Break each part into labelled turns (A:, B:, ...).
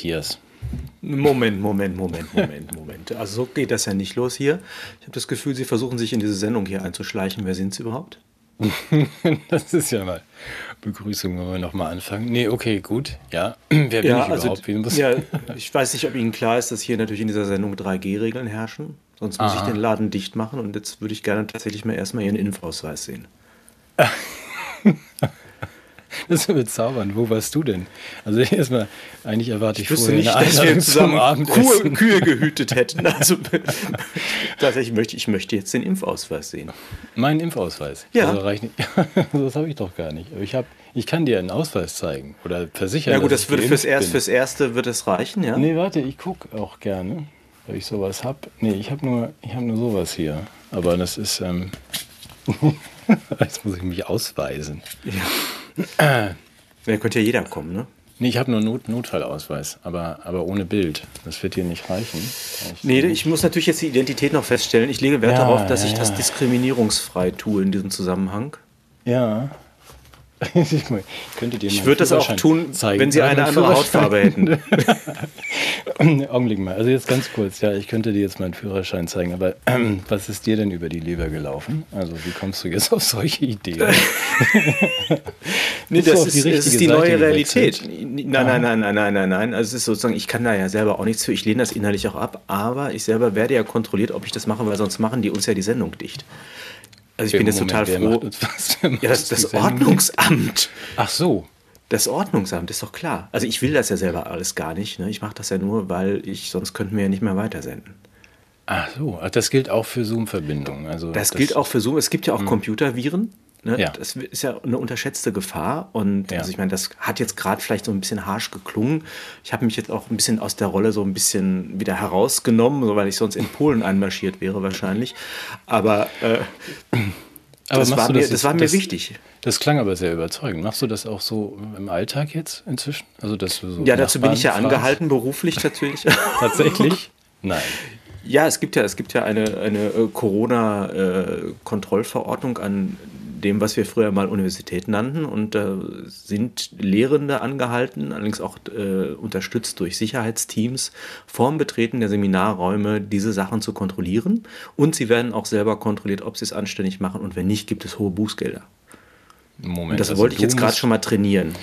A: Matthias.
B: Moment, Moment, Moment, Moment, Moment. Also so geht das ja nicht los hier. Ich habe das Gefühl, Sie versuchen sich in diese Sendung hier einzuschleichen. Wer sind Sie überhaupt?
A: das ist ja mal Begrüßung, wenn wir nochmal anfangen. Nee, okay, gut. Ja, wer bin
B: ja,
A: ich
B: also,
A: überhaupt? Wen muss
B: ja, ich weiß nicht, ob Ihnen klar ist, dass hier natürlich in dieser Sendung 3G-Regeln herrschen. Sonst muss
A: Aha.
B: ich den Laden dicht machen und jetzt würde ich gerne tatsächlich mal erstmal Ihren Impfausweis sehen.
A: Das ist bezaubernd. Wo warst du denn? Also erstmal, eigentlich erwarte ich,
B: Ich
A: vorher
B: nicht,
A: eine
B: dass wir zusammen
A: Abendessen.
B: Kuh, Kühe gehütet hätten. Also tatsächlich möchte ich möchte jetzt den Impfausweis sehen.
A: Mein Impfausweis.
B: Ja.
A: Also reicht nicht. das habe ich doch gar nicht. Aber ich, hab, ich kann dir einen Ausweis zeigen oder versichern.
B: Ja gut, das würde fürs, erst, fürs Erste wird es reichen, ja?
A: Nee, warte, ich gucke auch gerne, ob ich sowas habe. Nee, ich habe nur, ich hab nur sowas hier. Aber das ist. Ähm, Jetzt muss ich mich ausweisen.
B: Da könnte ja jeder kommen, ne?
A: Nee, ich habe nur Not Notfallausweis, aber, aber ohne Bild. Das wird dir nicht reichen. Ich,
B: Nee, ich muss natürlich jetzt die Identität noch feststellen. Ich lege Wert
A: Ja,
B: darauf, dass
A: ja,
B: ich das
A: ja.
B: diskriminierungsfrei tue in diesem Zusammenhang.
A: Ja. Ich könnte dir
B: Ich würde das auch tun,
A: zeigen.
B: wenn Sie eine andere Hautfarbe hätten.
A: Augenblick mal, also jetzt ganz kurz, ja, ich könnte dir jetzt meinen Führerschein zeigen, aber ähm, was ist dir denn über die Leber gelaufen? Also wie kommst du jetzt auf solche Ideen?
B: Nee, das ist,
A: die
B: das ist die
A: Seite
B: neue
A: gewechselt?
B: Realität. Nein, nein, nein, nein, nein, nein, nein. Also es ist sozusagen, ich kann da ja selber auch nichts für. Ich lehne das innerlich auch ab, aber ich selber werde ja kontrolliert, ob ich das mache, weil sonst machen die uns ja die Sendung dicht. Also ich bin jetzt
A: Moment,
B: total froh.
A: was?
B: Ja, das, das? Ordnungsamt.
A: Ach so.
B: Das Ordnungsamt ist doch klar. Also ich will das ja selber alles gar nicht. Ne? Ich mache das ja nur, weil ich, sonst könnten wir ja nicht mehr weitersenden.
A: Ach so, das gilt auch für Zoom-Verbindungen. Also
B: Das, gilt auch für Zoom. Es gibt ja auch Computerviren. Ne?
A: Ja.
B: Das ist ja eine unterschätzte Gefahr. Und
A: Ja.
B: also ich meine, das hat jetzt gerade vielleicht so ein bisschen harsch geklungen. Ich habe mich jetzt auch ein bisschen aus der Rolle so ein bisschen wieder herausgenommen, so weil ich sonst in Polen einmarschiert wäre wahrscheinlich. Aber, äh,
A: Aber
B: das, war mir,
A: das
B: das
A: jetzt-
B: war mir
A: das-
B: wichtig.
A: Das klang aber sehr überzeugend. Machst du das auch so im Alltag jetzt inzwischen? Also dass so
B: Ja, dazu bin ich ja angehalten, beruflich natürlich.
A: Tatsächlich? Nein.
B: Ja, es gibt ja, es gibt ja eine, eine äh, Corona-Kontrollverordnung an dem, was wir früher mal Universität nannten. Und da sind Lehrende angehalten, allerdings auch äh, unterstützt durch Sicherheitsteams, vorm Betreten der Seminarräume diese Sachen zu kontrollieren. Und sie werden auch selber kontrolliert, ob sie es anständig machen. Und wenn nicht, gibt es hohe Bußgelder.
A: Moment.
B: Und das
A: also
B: wollte ich jetzt gerade schon mal trainieren.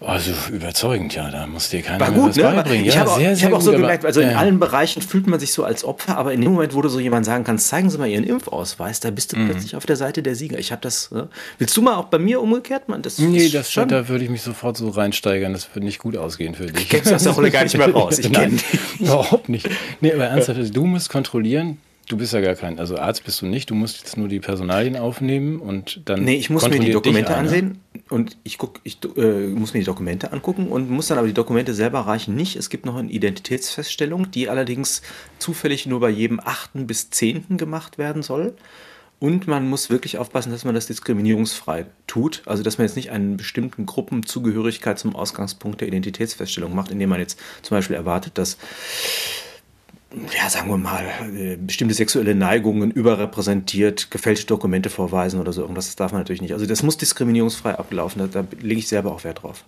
A: Also überzeugend, ja, da muss dir keiner
B: War gut,
A: was
B: ne?
A: beibringen.
B: Ich
A: ja,
B: habe auch,
A: sehr,
B: ich
A: sehr
B: hab auch so
A: aber-
B: gemerkt, also in
A: ja.
B: allen Bereichen fühlt man sich so als Opfer, aber in dem Moment, wo du so jemand sagen kannst, zeigen Sie mal Ihren Impfausweis, da bist du
A: Mhm.
B: plötzlich auf der Seite der Sieger. Ich habe das. Ne? Willst du mal auch bei mir umgekehrt, Mann? Das
A: Nee, das,
B: schon.
A: da würde ich mich sofort so reinsteigern. Das würde nicht gut ausgehen für dich.
B: kennst du aus der Rolle gar nicht mehr raus. Ich
A: Nein,
B: kenn
A: überhaupt nicht. Nee, aber ernsthaft, also du musst kontrollieren. Du bist ja gar kein, also Arzt bist du nicht. Du musst jetzt nur die Personalien aufnehmen und dann.
B: Nee, ich muss mir die Dokumente ansehen und ich, guck, ich äh, muss mir die Dokumente angucken und muss dann aber die Dokumente selber reichen nicht. Es gibt noch eine Identitätsfeststellung, die allerdings zufällig nur bei jedem achten bis zehnten gemacht werden soll. Und man muss wirklich aufpassen, dass man das diskriminierungsfrei tut. Also, dass man jetzt nicht einen bestimmten Gruppenzugehörigkeit zum Ausgangspunkt der Identitätsfeststellung macht, indem man jetzt zum Beispiel erwartet, dass ja, sagen wir mal, äh, bestimmte sexuelle Neigungen überrepräsentiert, gefälschte Dokumente vorweisen oder so irgendwas. Das darf man natürlich nicht. Also das muss diskriminierungsfrei ablaufen. Da, da lege ich selber auch Wert drauf.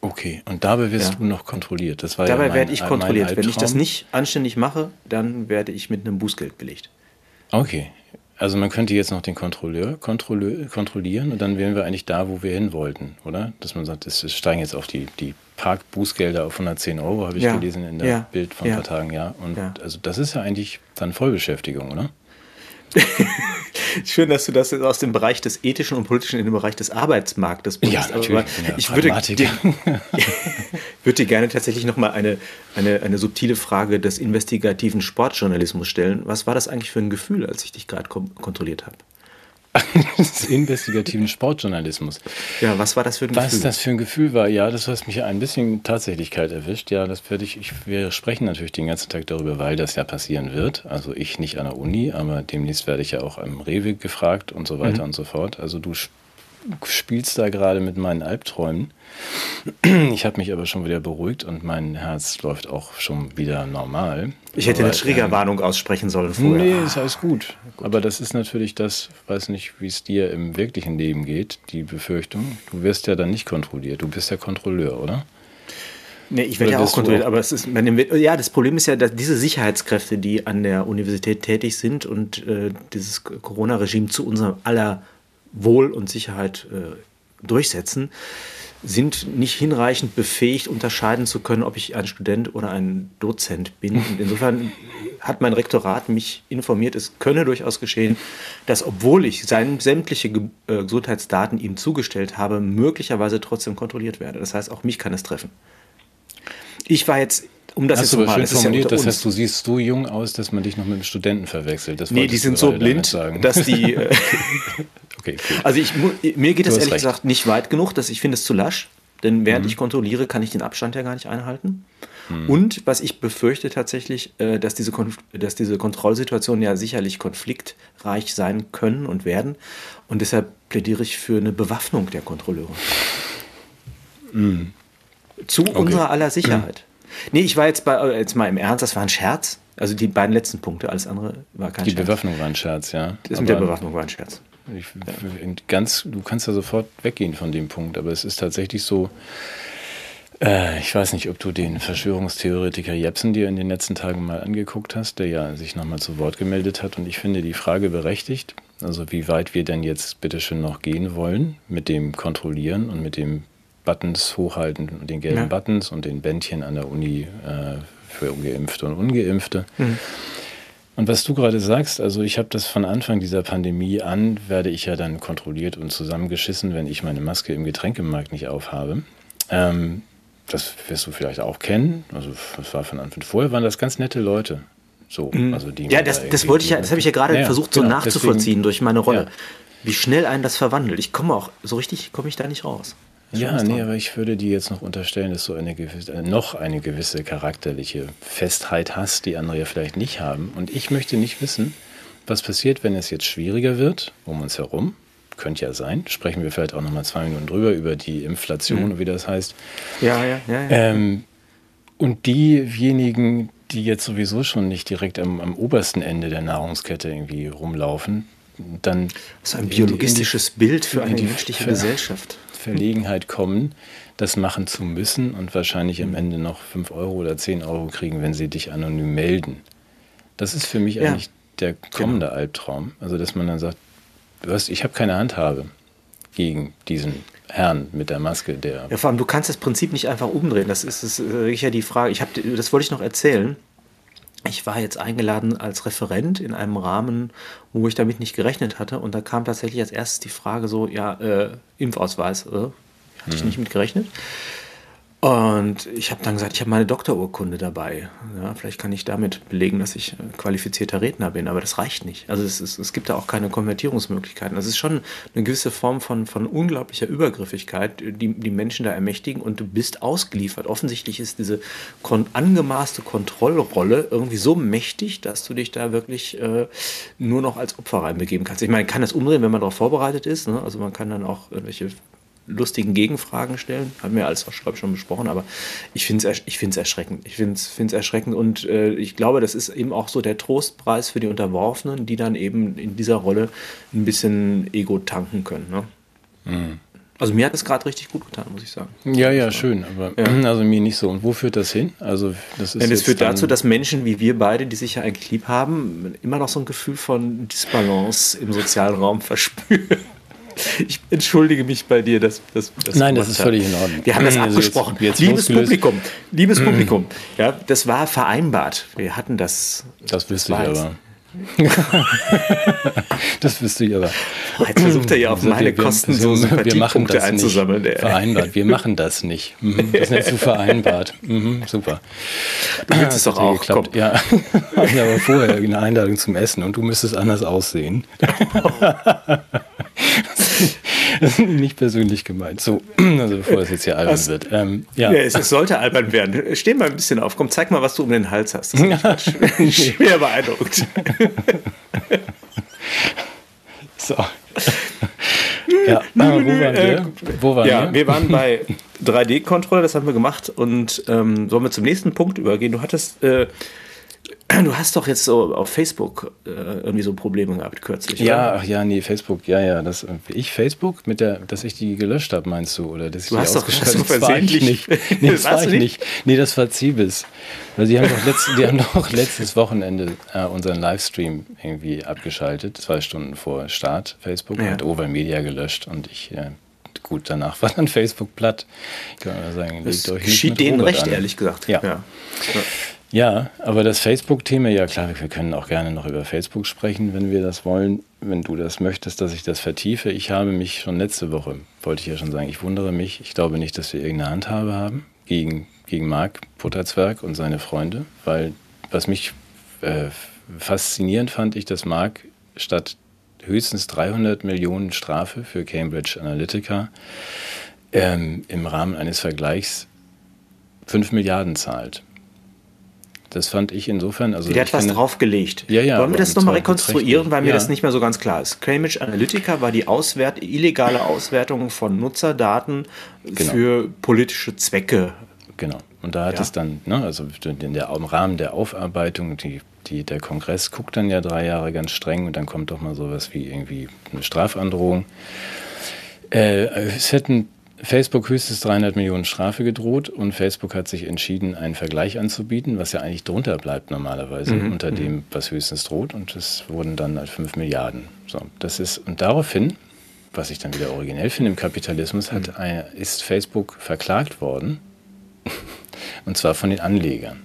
A: Okay, und dabei wirst
B: Ja.
A: du noch kontrolliert. Das war ja
B: Dabei
A: mein,
B: werde ich kontrolliert. Wenn ich das nicht anständig mache, dann werde ich mit einem Bußgeld belegt.
A: Okay. Also man könnte jetzt noch den Kontrolleur kontrollieren und dann wären wir eigentlich da, wo wir hin wollten, oder? Dass man sagt, es steigen jetzt auf die, die Parkbußgelder auf 110 Euro, habe ich
B: Ja.
A: gelesen in der
B: Ja.
A: Bild von
B: Ja.
A: ein paar Tagen, ja. Und also das ist ja eigentlich dann Vollbeschäftigung, oder?
B: Schön, dass du das jetzt aus dem Bereich des Ethischen und Politischen in den Bereich des Arbeitsmarktes bringst.
A: Ja,
B: Aber
A: natürlich, ich bin ja
B: ich würde dir, würde dir gerne tatsächlich noch mal eine, eine, eine subtile Frage des investigativen Sportjournalismus stellen. Was war das eigentlich für ein Gefühl, als ich dich gerade kontrolliert habe?
A: Des investigativen Sportjournalismus.
B: Ja, was war das für ein
A: Was
B: Gefühl?
A: das für ein Gefühl war, ja, das hat mich ein bisschen tatsächlich kalt erwischt. Ja, das werde ich, ich, wir sprechen natürlich den ganzen Tag darüber, weil das ja passieren wird. Also ich nicht an der Uni, aber demnächst werde ich ja auch am Rewe gefragt und so weiter und so fort. Also du spielst da gerade mit meinen Albträumen. Ich habe mich aber schon wieder beruhigt und mein Herz läuft auch schon wieder normal.
B: Ich hätte eine
A: Aber, ähm,
B: Triggerwarnung aussprechen sollen vorher.
A: Nee, ist alles gut. Aber das ist natürlich das, weiß nicht, wie es dir im wirklichen Leben geht, die Befürchtung. Du wirst ja dann nicht kontrolliert. Du bist ja Kontrolleur, oder?
B: Nee, ich werde ja auch kontrolliert, aber es ist, ja, das Problem ist ja, dass diese Sicherheitskräfte, die an der Universität tätig sind und äh, dieses Corona-Regime zu unserem aller Wohl und Sicherheit äh, durchsetzen, sind nicht hinreichend befähigt, unterscheiden zu können, ob ich ein Student oder ein Dozent bin. Und insofern hat mein Rektorat mich informiert, es könne durchaus geschehen, dass obwohl ich seine sämtliche äh, Gesundheitsdaten ihm zugestellt habe, möglicherweise trotzdem kontrolliert werde. Das heißt, auch mich kann es treffen. Ich war jetzt um das
A: Hast
B: jetzt
A: du mal, schön formuliert, ja das heißt, du siehst so jung aus, dass man dich noch mit einem Studenten verwechselt.
B: Das nee, die sind so blind, dass die. Okay, cool. Also ich, mir geht es ehrlich recht. gesagt nicht weit genug, dass ich finde es zu lasch. Denn während mhm. ich kontrolliere, kann ich den Abstand ja gar nicht einhalten. Mhm. Und was ich befürchte tatsächlich, äh, dass diese, dass diese Kontrollsituationen ja sicherlich konfliktreich sein können und werden. Und deshalb plädiere ich für eine Bewaffnung der Kontrolleure. Mhm. Zu okay. unserer aller Sicherheit. Mhm. Nee, ich war jetzt, bei, äh, jetzt mal im Ernst, das war ein Scherz. Also die beiden letzten Punkte, alles andere war kein
A: die Scherz. Die Bewaffnung war ein Scherz, ja.
B: Das mit der Bewaffnung war ein Scherz.
A: Ich, ganz, du kannst ja sofort weggehen von dem Punkt, aber es ist tatsächlich so, äh, ich weiß nicht, ob du den Verschwörungstheoretiker Jepsen dir in den letzten Tagen mal angeguckt hast, der ja sich nochmal zu Wort gemeldet hat und ich finde die Frage berechtigt, also wie weit wir denn jetzt bitteschön noch gehen wollen mit dem Kontrollieren und mit dem Buttons hochhalten und den gelben ja. Buttons und den Bändchen an der Uni äh, für Geimpfte und Ungeimpfte. Mhm. Und was du gerade sagst, also ich habe das von Anfang dieser Pandemie an, werde ich ja dann kontrolliert und zusammengeschissen, wenn ich meine Maske im Getränkemarkt nicht aufhabe. Ähm, das wirst du vielleicht auch kennen. Also das war von Anfang vorher waren das ganz nette Leute. So,
B: mhm. also die ja, das, da das wollte ich ja, das habe ich ja gerade ja, versucht so genau, nachzuvollziehen deswegen, durch meine Rolle. Ja. Wie schnell einen das verwandelt. Ich komme auch, so richtig komme ich da nicht raus.
A: Ja, nee, aber ich würde dir jetzt noch unterstellen, dass du eine gewisse, äh, noch eine gewisse charakterliche Festheit hast, die andere ja vielleicht nicht haben. Und ich möchte nicht wissen, was passiert, wenn es jetzt schwieriger wird um uns herum. Könnte ja sein. Sprechen wir vielleicht auch noch mal zwei Minuten drüber, über die Inflation, mhm. wie das heißt.
B: Ja, ja, ja. ja.
A: Ähm, und diejenigen, die jetzt sowieso schon nicht direkt am, am obersten Ende der Nahrungskette irgendwie rumlaufen, dann.
B: Das ist ein biologistisches die, Bild für eine menschliche Gesellschaft.
A: Verlegenheit kommen, das machen zu müssen und wahrscheinlich am Ende noch 5 Euro oder 10 Euro kriegen, wenn sie dich anonym melden. Das ist für mich ja, eigentlich der kommende genau. Albtraum. Also, dass man dann sagt, was, ich habe keine Handhabe gegen diesen Herrn mit der Maske, der.
B: Ja, vor allem, du kannst das Prinzip nicht einfach umdrehen. Das ist, ist wirklich ja die Frage. Ich hab, das wollte ich noch erzählen. Ich war jetzt eingeladen als Referent in einem Rahmen, wo ich damit nicht gerechnet hatte. Und da kam tatsächlich als erstes die Frage so, ja, äh, Impfausweis, äh, hatte ich mhm. nicht mit gerechnet. Und ich habe dann gesagt, ich habe meine Doktorurkunde dabei. Ja, vielleicht kann ich damit belegen, dass ich qualifizierter Redner bin, aber das reicht nicht. Also es, ist, es gibt da auch keine Konvertierungsmöglichkeiten. Das ist schon eine gewisse Form von, von unglaublicher Übergriffigkeit, die die Menschen da ermächtigen und du bist ausgeliefert. Offensichtlich ist diese kon angemaßte Kontrollrolle irgendwie so mächtig, dass du dich da wirklich äh, nur noch als Opfer reinbegeben kannst. Ich meine, kann das umdrehen, wenn man darauf vorbereitet ist. Ne? Also man kann dann auch irgendwelche lustigen Gegenfragen stellen. Haben wir alles, glaube ich, schon besprochen, aber ich finde es ich find's erschreckend. Ich finde es erschreckend und äh, ich glaube, das ist eben auch so der Trostpreis für die Unterworfenen, die dann eben in dieser Rolle ein bisschen Ego tanken können. Ne? Mhm. Also mir hat es gerade richtig gut getan, muss ich sagen.
A: Ja, ja, schön, aber ja. also mir nicht so. Und wo führt das hin? Also
B: das ist ja, das führt dazu, dass Menschen wie wir beide, die sich ja eigentlich lieb haben, immer noch so ein Gefühl von Disbalance im sozialen Raum verspüren. Ich entschuldige mich bei dir, dass, dass,
A: dass Nein, das ist hat. völlig in Ordnung.
B: Wir haben das also abgesprochen. Jetzt, jetzt liebes Publikum, liebes mhm. Publikum, ja, das war vereinbart. Wir hatten das.
A: Das wüsste ich aber. das wüsste ich aber.
B: Jetzt versucht er ja auf also meine wir, Kosten so
A: Sympathiepunkte einzusammeln. Nicht. Vereinbart. Wir machen das nicht. Mhm. Das nennst du vereinbart. Mhm, super.
B: Du willst es doch auch. Geklappt.
A: Komm. Ja. Ich aber vorher eine Einladung zum Essen und du müsstest anders aussehen. nicht persönlich gemeint. So, also bevor es jetzt hier albern das, wird. Ähm,
B: ja. ja. es, sollte albern werden. Steh mal ein bisschen auf. Komm, zeig mal, was du um den Hals hast. Das ist schwer beeindruckt.
A: so. Ja, aber wo waren wir?
B: Wo waren ja, wir? wir waren bei 3D-Kontrolle, das haben wir gemacht. Und ähm, sollen wir zum nächsten Punkt übergehen? Du hattest äh, Du hast doch jetzt so auf Facebook äh, irgendwie so Probleme gehabt kürzlich.
A: Ja,
B: oder?
A: ach ja, nee, Facebook, ja, ja. Das, ich Facebook, mit der, dass ich die gelöscht habe, meinst du? Oder dass ich
B: Du
A: die
B: hast doch-
A: ausgeschaltet-
B: hast du
A: das war ich
B: versehentlich-
A: nicht. Nee, das,
B: Das
A: war ich
B: du
A: nicht. Nee, das war Zibis. Weil sie haben doch, letzt, die haben doch letztes Wochenende äh, unseren Livestream irgendwie abgeschaltet, zwei Stunden vor Start. Facebook
B: Ja.
A: hat Overmedia gelöscht und ich, äh, gut, danach war dann Facebook platt. Ich kann mal sagen,
B: Das
A: legt euch nicht
B: geschieht denen
A: Robert
B: recht,
A: an.
B: ehrlich gesagt.
A: Ja.
B: ja.
A: Ja, aber das Facebook-Thema, ja klar, wir können auch gerne noch über Facebook sprechen, wenn wir das wollen, wenn du das möchtest, dass ich das vertiefe. Ich habe mich schon letzte Woche, wollte ich ja schon sagen, ich wundere mich, ich glaube nicht, dass wir irgendeine Handhabe haben gegen, gegen Marc Butterzwerg und seine Freunde, weil was mich äh, faszinierend fand ich, dass Marc statt höchstens 300 Millionen Strafe für Cambridge Analytica ähm, im Rahmen eines Vergleichs 5 Milliarden zahlt. Das fand ich insofern. Also
B: Der hat was draufgelegt.
A: Ja, ja,
B: Wollen wir das nochmal rekonstruieren, weil mir
A: Ja.
B: das nicht mehr so ganz klar ist. Cambridge Analytica war die Auswert illegale Auswertung von Nutzerdaten
A: Genau.
B: für politische Zwecke.
A: Genau. Und da hat
B: Ja.
A: es dann, ne, also in der, im Rahmen der Aufarbeitung, die, die, der Kongress guckt dann ja drei Jahre ganz streng und dann kommt doch mal sowas wie irgendwie eine Strafandrohung. Äh, es hätten Facebook höchstens 300 Millionen Strafe gedroht und Facebook hat sich entschieden, einen Vergleich anzubieten, was ja eigentlich drunter bleibt normalerweise unter dem, was höchstens droht und es wurden dann halt 5 Milliarden. So, das ist, und daraufhin, was ich dann wieder originell finde im Kapitalismus, hat ein, ist Facebook verklagt worden und zwar von den Anlegern.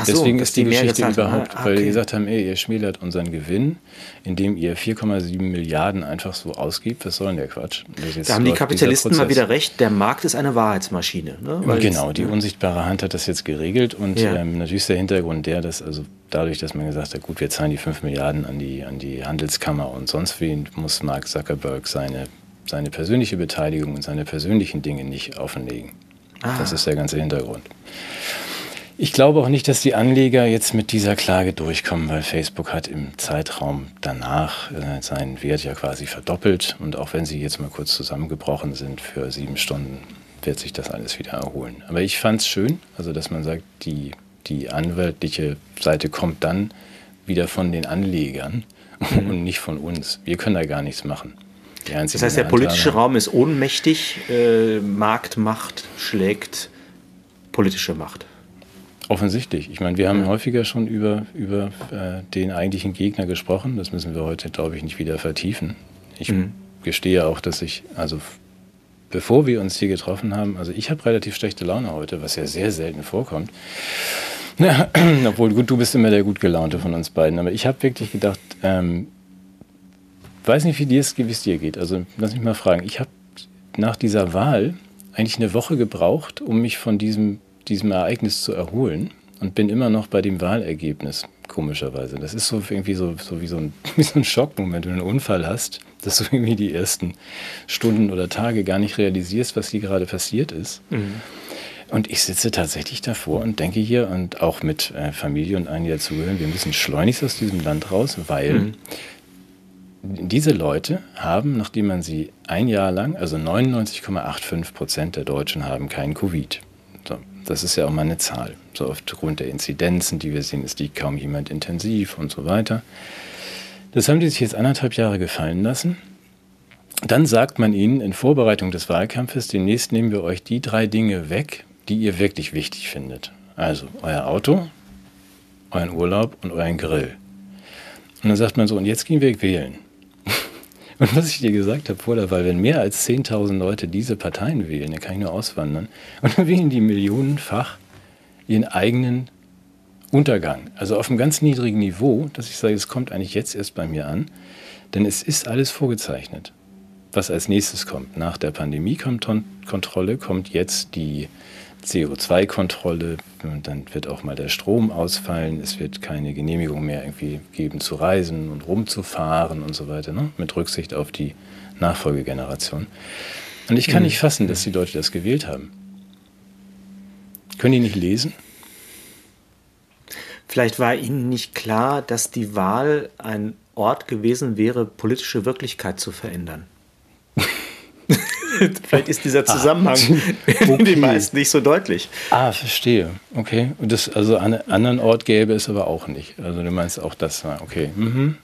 B: Ach so,
A: Deswegen
B: dass
A: ist die,
B: mehr
A: Geschichte überhaupt,
B: Ah,
A: weil die
B: okay.
A: gesagt haben, ey, ihr schmälert unseren Gewinn, indem ihr 4,7 Milliarden einfach so ausgibt. Was soll denn der Quatsch?
B: Da haben die Kapitalisten mal wieder recht, der Markt ist eine Wahrheitsmaschine. Ne?
A: Genau,
B: jetzt-
A: die unsichtbare Hand hat das jetzt geregelt und
B: Ja.
A: ähm, natürlich ist der Hintergrund der, dass also dadurch, dass man gesagt hat, gut, wir zahlen die 5 Milliarden an die, an die Handelskammer und sonst wen, muss Mark Zuckerberg seine, seine persönliche Beteiligung und seine persönlichen Dinge nicht offenlegen.
B: Ah.
A: Das ist der ganze Hintergrund. Ich glaube auch nicht, dass die Anleger jetzt mit dieser Klage durchkommen, weil Facebook hat im Zeitraum danach äh, seinen Wert ja quasi verdoppelt. Und auch wenn sie jetzt mal kurz zusammengebrochen sind für sieben Stunden, wird sich das alles wieder erholen. Aber ich fand es schön, also dass man sagt, die, die anwaltliche Seite kommt dann wieder von den Anlegern und nicht von uns. Wir können da gar nichts machen.
B: Das heißt, der politische Raum ist ohnmächtig, äh, Marktmacht schlägt politische Macht.
A: Offensichtlich. Ich meine, wir haben häufiger schon über, über äh, den eigentlichen Gegner gesprochen. Das müssen wir heute, glaube ich, nicht wieder vertiefen. Ich gestehe auch, dass ich, also bevor wir uns hier getroffen haben, also ich habe relativ schlechte Laune heute, was ja sehr selten vorkommt. Obwohl, gut, du bist immer der gut gelaunte von uns beiden. Aber ich habe wirklich gedacht, ähm, weiß nicht, wie dir es es dir geht. Also lass mich mal fragen. Ich habe nach dieser Wahl eigentlich eine Woche gebraucht, um mich von diesem, diesem Ereignis zu erholen und bin immer noch bei dem Wahlergebnis, komischerweise. Das ist so irgendwie so, so, wie, so ein, wie so ein Schockmoment, wenn du einen Unfall hast, dass du irgendwie die ersten Stunden oder Tage gar nicht realisierst, was hier gerade passiert ist. Und ich sitze tatsächlich davor und denke hier und auch mit äh, Familie und allen, die dazugehören, wir müssen schleunigst aus diesem Land raus, weil diese Leute haben, nachdem man sie ein Jahr lang, also 99,85 Prozent der Deutschen haben keinen Covid. So, das ist ja auch mal eine Zahl. So aufgrund der Inzidenzen, die wir sehen, es liegt kaum jemand intensiv und so weiter. Das haben die sich jetzt anderthalb Jahre gefallen lassen. Dann sagt man ihnen in Vorbereitung des Wahlkampfes, demnächst nehmen wir euch die drei Dinge weg, die ihr wirklich wichtig findet. Also euer Auto, euren Urlaub und euren Grill. Und dann sagt man so, und jetzt gehen wir wählen. Und was ich dir gesagt habe vor der Wahl, wenn mehr als 10.000 Leute diese Parteien wählen, dann kann ich nur auswandern. Und dann wählen die millionenfach ihren eigenen Untergang. Also auf einem ganz niedrigen Niveau, dass ich sage, es kommt eigentlich jetzt erst bei mir an. Denn es ist alles vorgezeichnet. Was als nächstes kommt. Nach der Pandemie-Kontrolle kommt jetzt die CO2-Kontrolle. Und Dann wird auch mal der Strom ausfallen. Es wird keine Genehmigung mehr irgendwie geben zu reisen und rumzufahren und so weiter. Ne? Mit Rücksicht auf die Nachfolgegeneration. Und ich kann nicht fassen, dass die Leute das gewählt haben. Können die nicht lesen?
B: Vielleicht war Ihnen nicht klar, dass die Wahl ein Ort gewesen wäre, politische Wirklichkeit zu verändern. Vielleicht ist dieser ah, Zusammenhang ah, okay. den meisten nicht so deutlich.
A: Ah, verstehe. Okay. Und das, also an einem anderen Ort gäbe es aber auch nicht. Also du meinst auch das, okay. Mhm.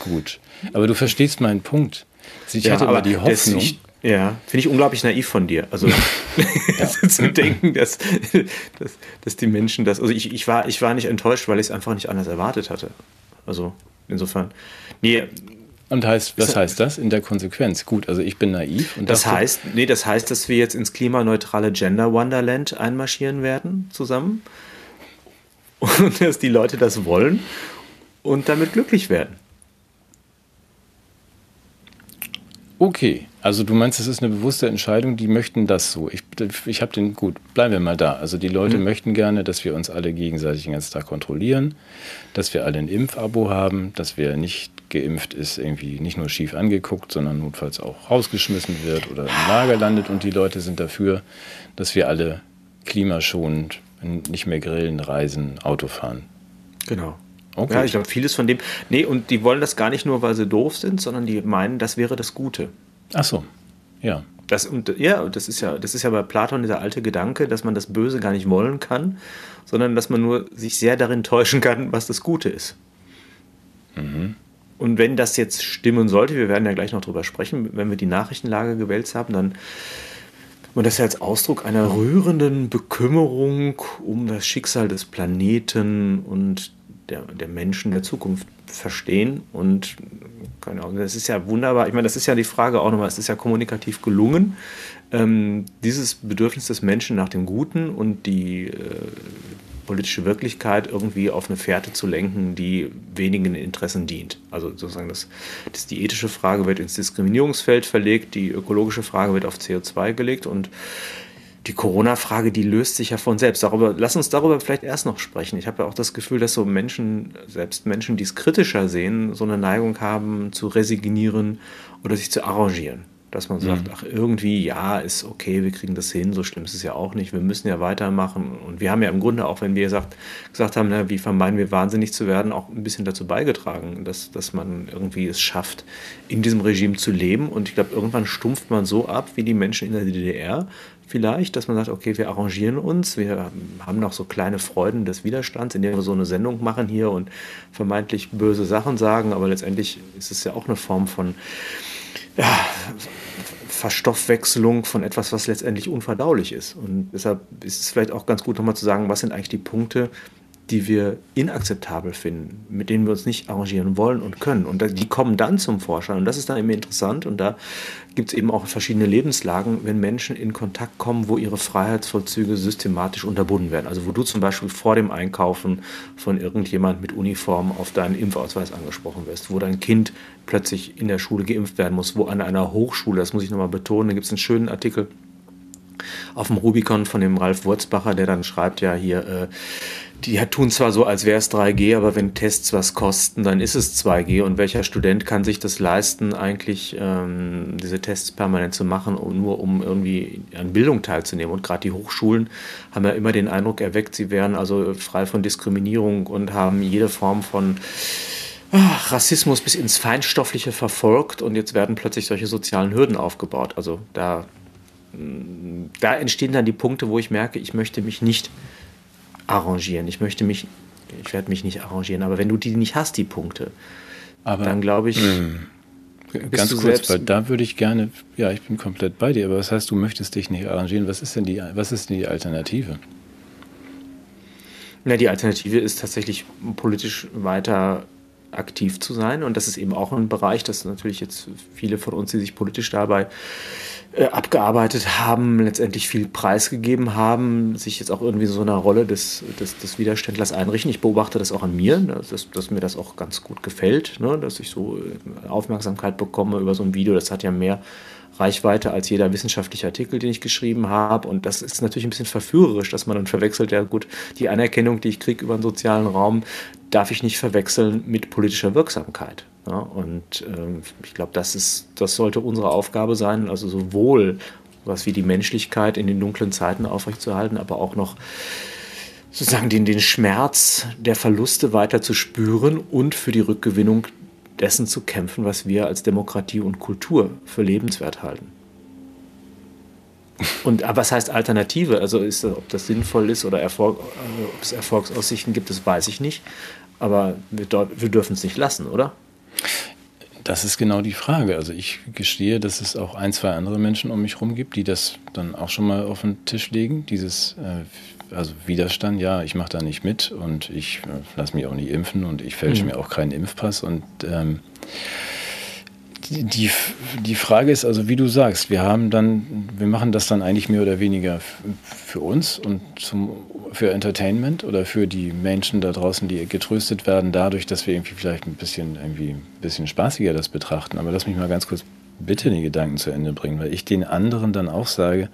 A: Gut. Aber du verstehst meinen Punkt.
B: Ich ja, hatte aber die Hoffnung. Ja, finde ich unglaublich naiv von dir. Also zu denken, dass, dass, dass die Menschen das. Also ich, ich, war, ich war nicht enttäuscht, weil ich es einfach nicht anders erwartet hatte. Also insofern. Nee,
A: und heißt, was heißt das in der Konsequenz? Gut, also ich bin naiv.
B: Und das heißt, nee, das heißt, dass wir jetzt ins klimaneutrale Gender Wonderland einmarschieren werden zusammen. Und dass die Leute das wollen und damit glücklich werden.
A: Okay, also du meinst, es ist eine bewusste Entscheidung, die möchten das so. Ich, ich habe den, gut, bleiben wir mal da. Also die Leute mhm. möchten gerne, dass wir uns alle gegenseitig den ganzen Tag kontrollieren, dass wir alle ein Impfabo haben, dass wer nicht geimpft ist, irgendwie nicht nur schief angeguckt, sondern notfalls auch rausgeschmissen wird oder im Lager landet und die Leute sind dafür, dass wir alle klimaschonend nicht mehr grillen, reisen, Auto fahren.
B: Genau. Okay. Ja, ich glaube, vieles von dem. Nee, und die wollen das gar nicht nur, weil sie doof sind, sondern die meinen, das wäre das Gute.
A: Ach so, ja.
B: Das, und, ja, das ist ja, das ist ja bei Platon dieser alte Gedanke, dass man das Böse gar nicht wollen kann, sondern dass man nur sich sehr darin täuschen kann, was das Gute ist. Mhm. Und wenn das jetzt stimmen sollte, wir werden ja gleich noch drüber sprechen, wenn wir die Nachrichtenlage gewälzt haben, dann man das ja als Ausdruck einer rührenden Bekümmerung um das Schicksal des Planeten und der, der Menschen der Zukunft verstehen. Und keine Ahnung, das ist ja wunderbar. Ich meine, das ist ja die Frage auch nochmal, es ist ja kommunikativ gelungen, ähm, dieses Bedürfnis des Menschen nach dem Guten und die äh, politische Wirklichkeit irgendwie auf eine Fährte zu lenken, die wenigen Interessen dient. Also sozusagen das, das die ethische Frage wird ins Diskriminierungsfeld verlegt, die ökologische Frage wird auf CO2 gelegt und die Corona-Frage, die löst sich ja von selbst. Darüber, lass uns darüber vielleicht erst noch sprechen. Ich habe ja auch das Gefühl, dass so Menschen, selbst Menschen, die es kritischer sehen, so eine Neigung haben, zu resignieren oder sich zu arrangieren. Dass man sagt, mhm. ach, irgendwie, ja, ist okay, wir kriegen das hin, so schlimm ist es ja auch nicht, wir müssen ja weitermachen. Und wir haben ja im Grunde auch, wenn wir gesagt, gesagt haben, na, wie vermeiden wir wahnsinnig zu werden, auch ein bisschen dazu beigetragen, dass, dass man irgendwie es schafft, in diesem Regime zu leben. Und ich glaube, irgendwann stumpft man so ab, wie die Menschen in der DDR, vielleicht, dass man sagt, okay, wir arrangieren uns, wir haben noch so kleine Freuden des Widerstands, indem wir so eine Sendung machen hier und vermeintlich böse Sachen sagen, aber letztendlich ist es ja auch eine Form von ja, Verstoffwechselung von etwas, was letztendlich unverdaulich ist. Und deshalb ist es vielleicht auch ganz gut, nochmal zu sagen, was sind eigentlich die Punkte, die wir inakzeptabel finden, mit denen wir uns nicht arrangieren wollen und können. Und die kommen dann zum Vorschein. Und das ist dann eben interessant. Und da gibt es eben auch verschiedene Lebenslagen, wenn Menschen in Kontakt kommen, wo ihre Freiheitsvollzüge systematisch unterbunden werden. Also wo du zum Beispiel vor dem Einkaufen von irgendjemand mit Uniform auf deinen Impfausweis angesprochen wirst, wo dein Kind plötzlich in der Schule geimpft werden muss, wo an einer Hochschule, das muss ich nochmal betonen, da gibt es einen schönen Artikel auf dem Rubicon von dem Ralf Wurzbacher, der dann schreibt ja hier, äh, die tun zwar so, als wäre es 3G, aber wenn Tests was kosten, dann ist es 2G. Und welcher Student kann sich das leisten, eigentlich ähm, diese Tests permanent zu machen, nur um irgendwie an Bildung teilzunehmen? Und gerade die Hochschulen haben ja immer den Eindruck erweckt, sie wären also frei von Diskriminierung und haben jede Form von ach, Rassismus bis ins Feinstoffliche verfolgt. Und jetzt werden plötzlich solche sozialen Hürden aufgebaut. Also da, da entstehen dann die Punkte, wo ich merke, ich möchte mich nicht arrangieren. Ich möchte mich, ich werde mich nicht arrangieren, aber wenn du die nicht hast, die Punkte, aber, dann glaube ich. Mh.
A: Ganz kurz, weil da würde ich gerne, ja, ich bin komplett bei dir, aber was heißt, du möchtest dich nicht arrangieren? Was ist denn die, was ist denn die Alternative?
B: Na, die Alternative ist tatsächlich politisch weiter aktiv zu sein. Und das ist eben auch ein Bereich, das natürlich jetzt viele von uns, die sich politisch dabei äh, abgearbeitet haben, letztendlich viel preisgegeben haben, sich jetzt auch irgendwie so einer Rolle des, des, des Widerständlers einrichten. Ich beobachte das auch an mir, dass, dass mir das auch ganz gut gefällt, ne? dass ich so äh, Aufmerksamkeit bekomme über so ein Video. Das hat ja mehr Reichweite als jeder wissenschaftliche Artikel, den ich geschrieben habe. Und das ist natürlich ein bisschen verführerisch, dass man dann verwechselt, ja gut, die Anerkennung, die ich kriege über den sozialen Raum, darf ich nicht verwechseln mit politischer Wirksamkeit. Ja, und äh, ich glaube, das, das sollte unsere Aufgabe sein, also sowohl was wie die Menschlichkeit in den dunklen Zeiten aufrechtzuerhalten, aber auch noch sozusagen den, den Schmerz der Verluste weiter zu spüren und für die Rückgewinnung dessen zu kämpfen, was wir als Demokratie und Kultur für lebenswert halten. Und aber was heißt Alternative? Also ist, ob das sinnvoll ist oder Erfolg, also ob es Erfolgsaussichten gibt, das weiß ich nicht. Aber wir, wir dürfen es nicht lassen, oder?
A: Das ist genau die Frage. Also ich gestehe, dass es auch ein, zwei andere Menschen um mich herum gibt, die das dann auch schon mal auf den Tisch legen. Dieses äh, also Widerstand, ja, ich mache da nicht mit und ich äh, lasse mich auch nicht impfen und ich fälsche mhm. mir auch keinen Impfpass und ähm, die, die Frage ist also, wie du sagst, wir haben dann, wir machen das dann eigentlich mehr oder weniger für uns und zum, für Entertainment oder für die Menschen da draußen, die getröstet werden, dadurch, dass wir irgendwie vielleicht ein bisschen, irgendwie ein bisschen spaßiger das betrachten. Aber lass mich mal ganz kurz bitte den Gedanken zu Ende bringen, weil ich den anderen dann auch sage,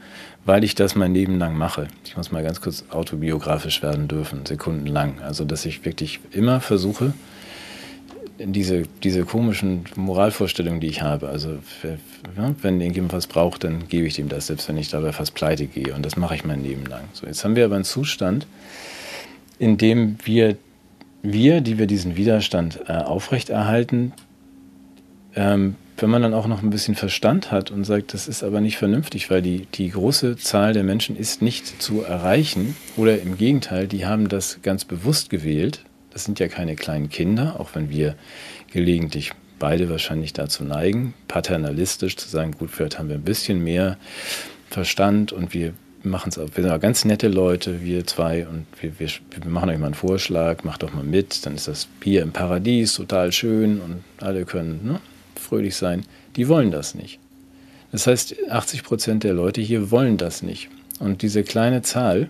A: weil ich das mein Leben lang mache. Ich muss mal ganz kurz autobiografisch werden dürfen, sekundenlang. Also, dass ich wirklich immer versuche, diese, diese komischen Moralvorstellungen, die ich habe. Also wenn irgendjemand was braucht, dann gebe ich dem das, selbst wenn ich dabei fast pleite gehe. Und das mache ich mein Leben lang. So, jetzt haben wir aber einen Zustand, in dem wir, wir die wir diesen Widerstand äh, aufrechterhalten, ähm, wenn man dann auch noch ein bisschen Verstand hat und sagt, das ist aber nicht vernünftig, weil die, die große Zahl der Menschen ist nicht zu erreichen oder im Gegenteil, die haben das ganz bewusst gewählt, das sind ja keine kleinen Kinder, auch wenn wir gelegentlich beide wahrscheinlich dazu neigen, paternalistisch zu sagen, gut, vielleicht haben wir ein bisschen mehr Verstand und wir machen es auch, wir sind auch ganz nette Leute, wir zwei, und wir, wir, wir, machen euch mal einen Vorschlag, macht doch mal mit, dann ist das Bier im Paradies total schön und alle können ne, fröhlich sein. Die wollen das nicht. Das heißt, 80 Prozent der Leute hier wollen das nicht. Und diese kleine Zahl,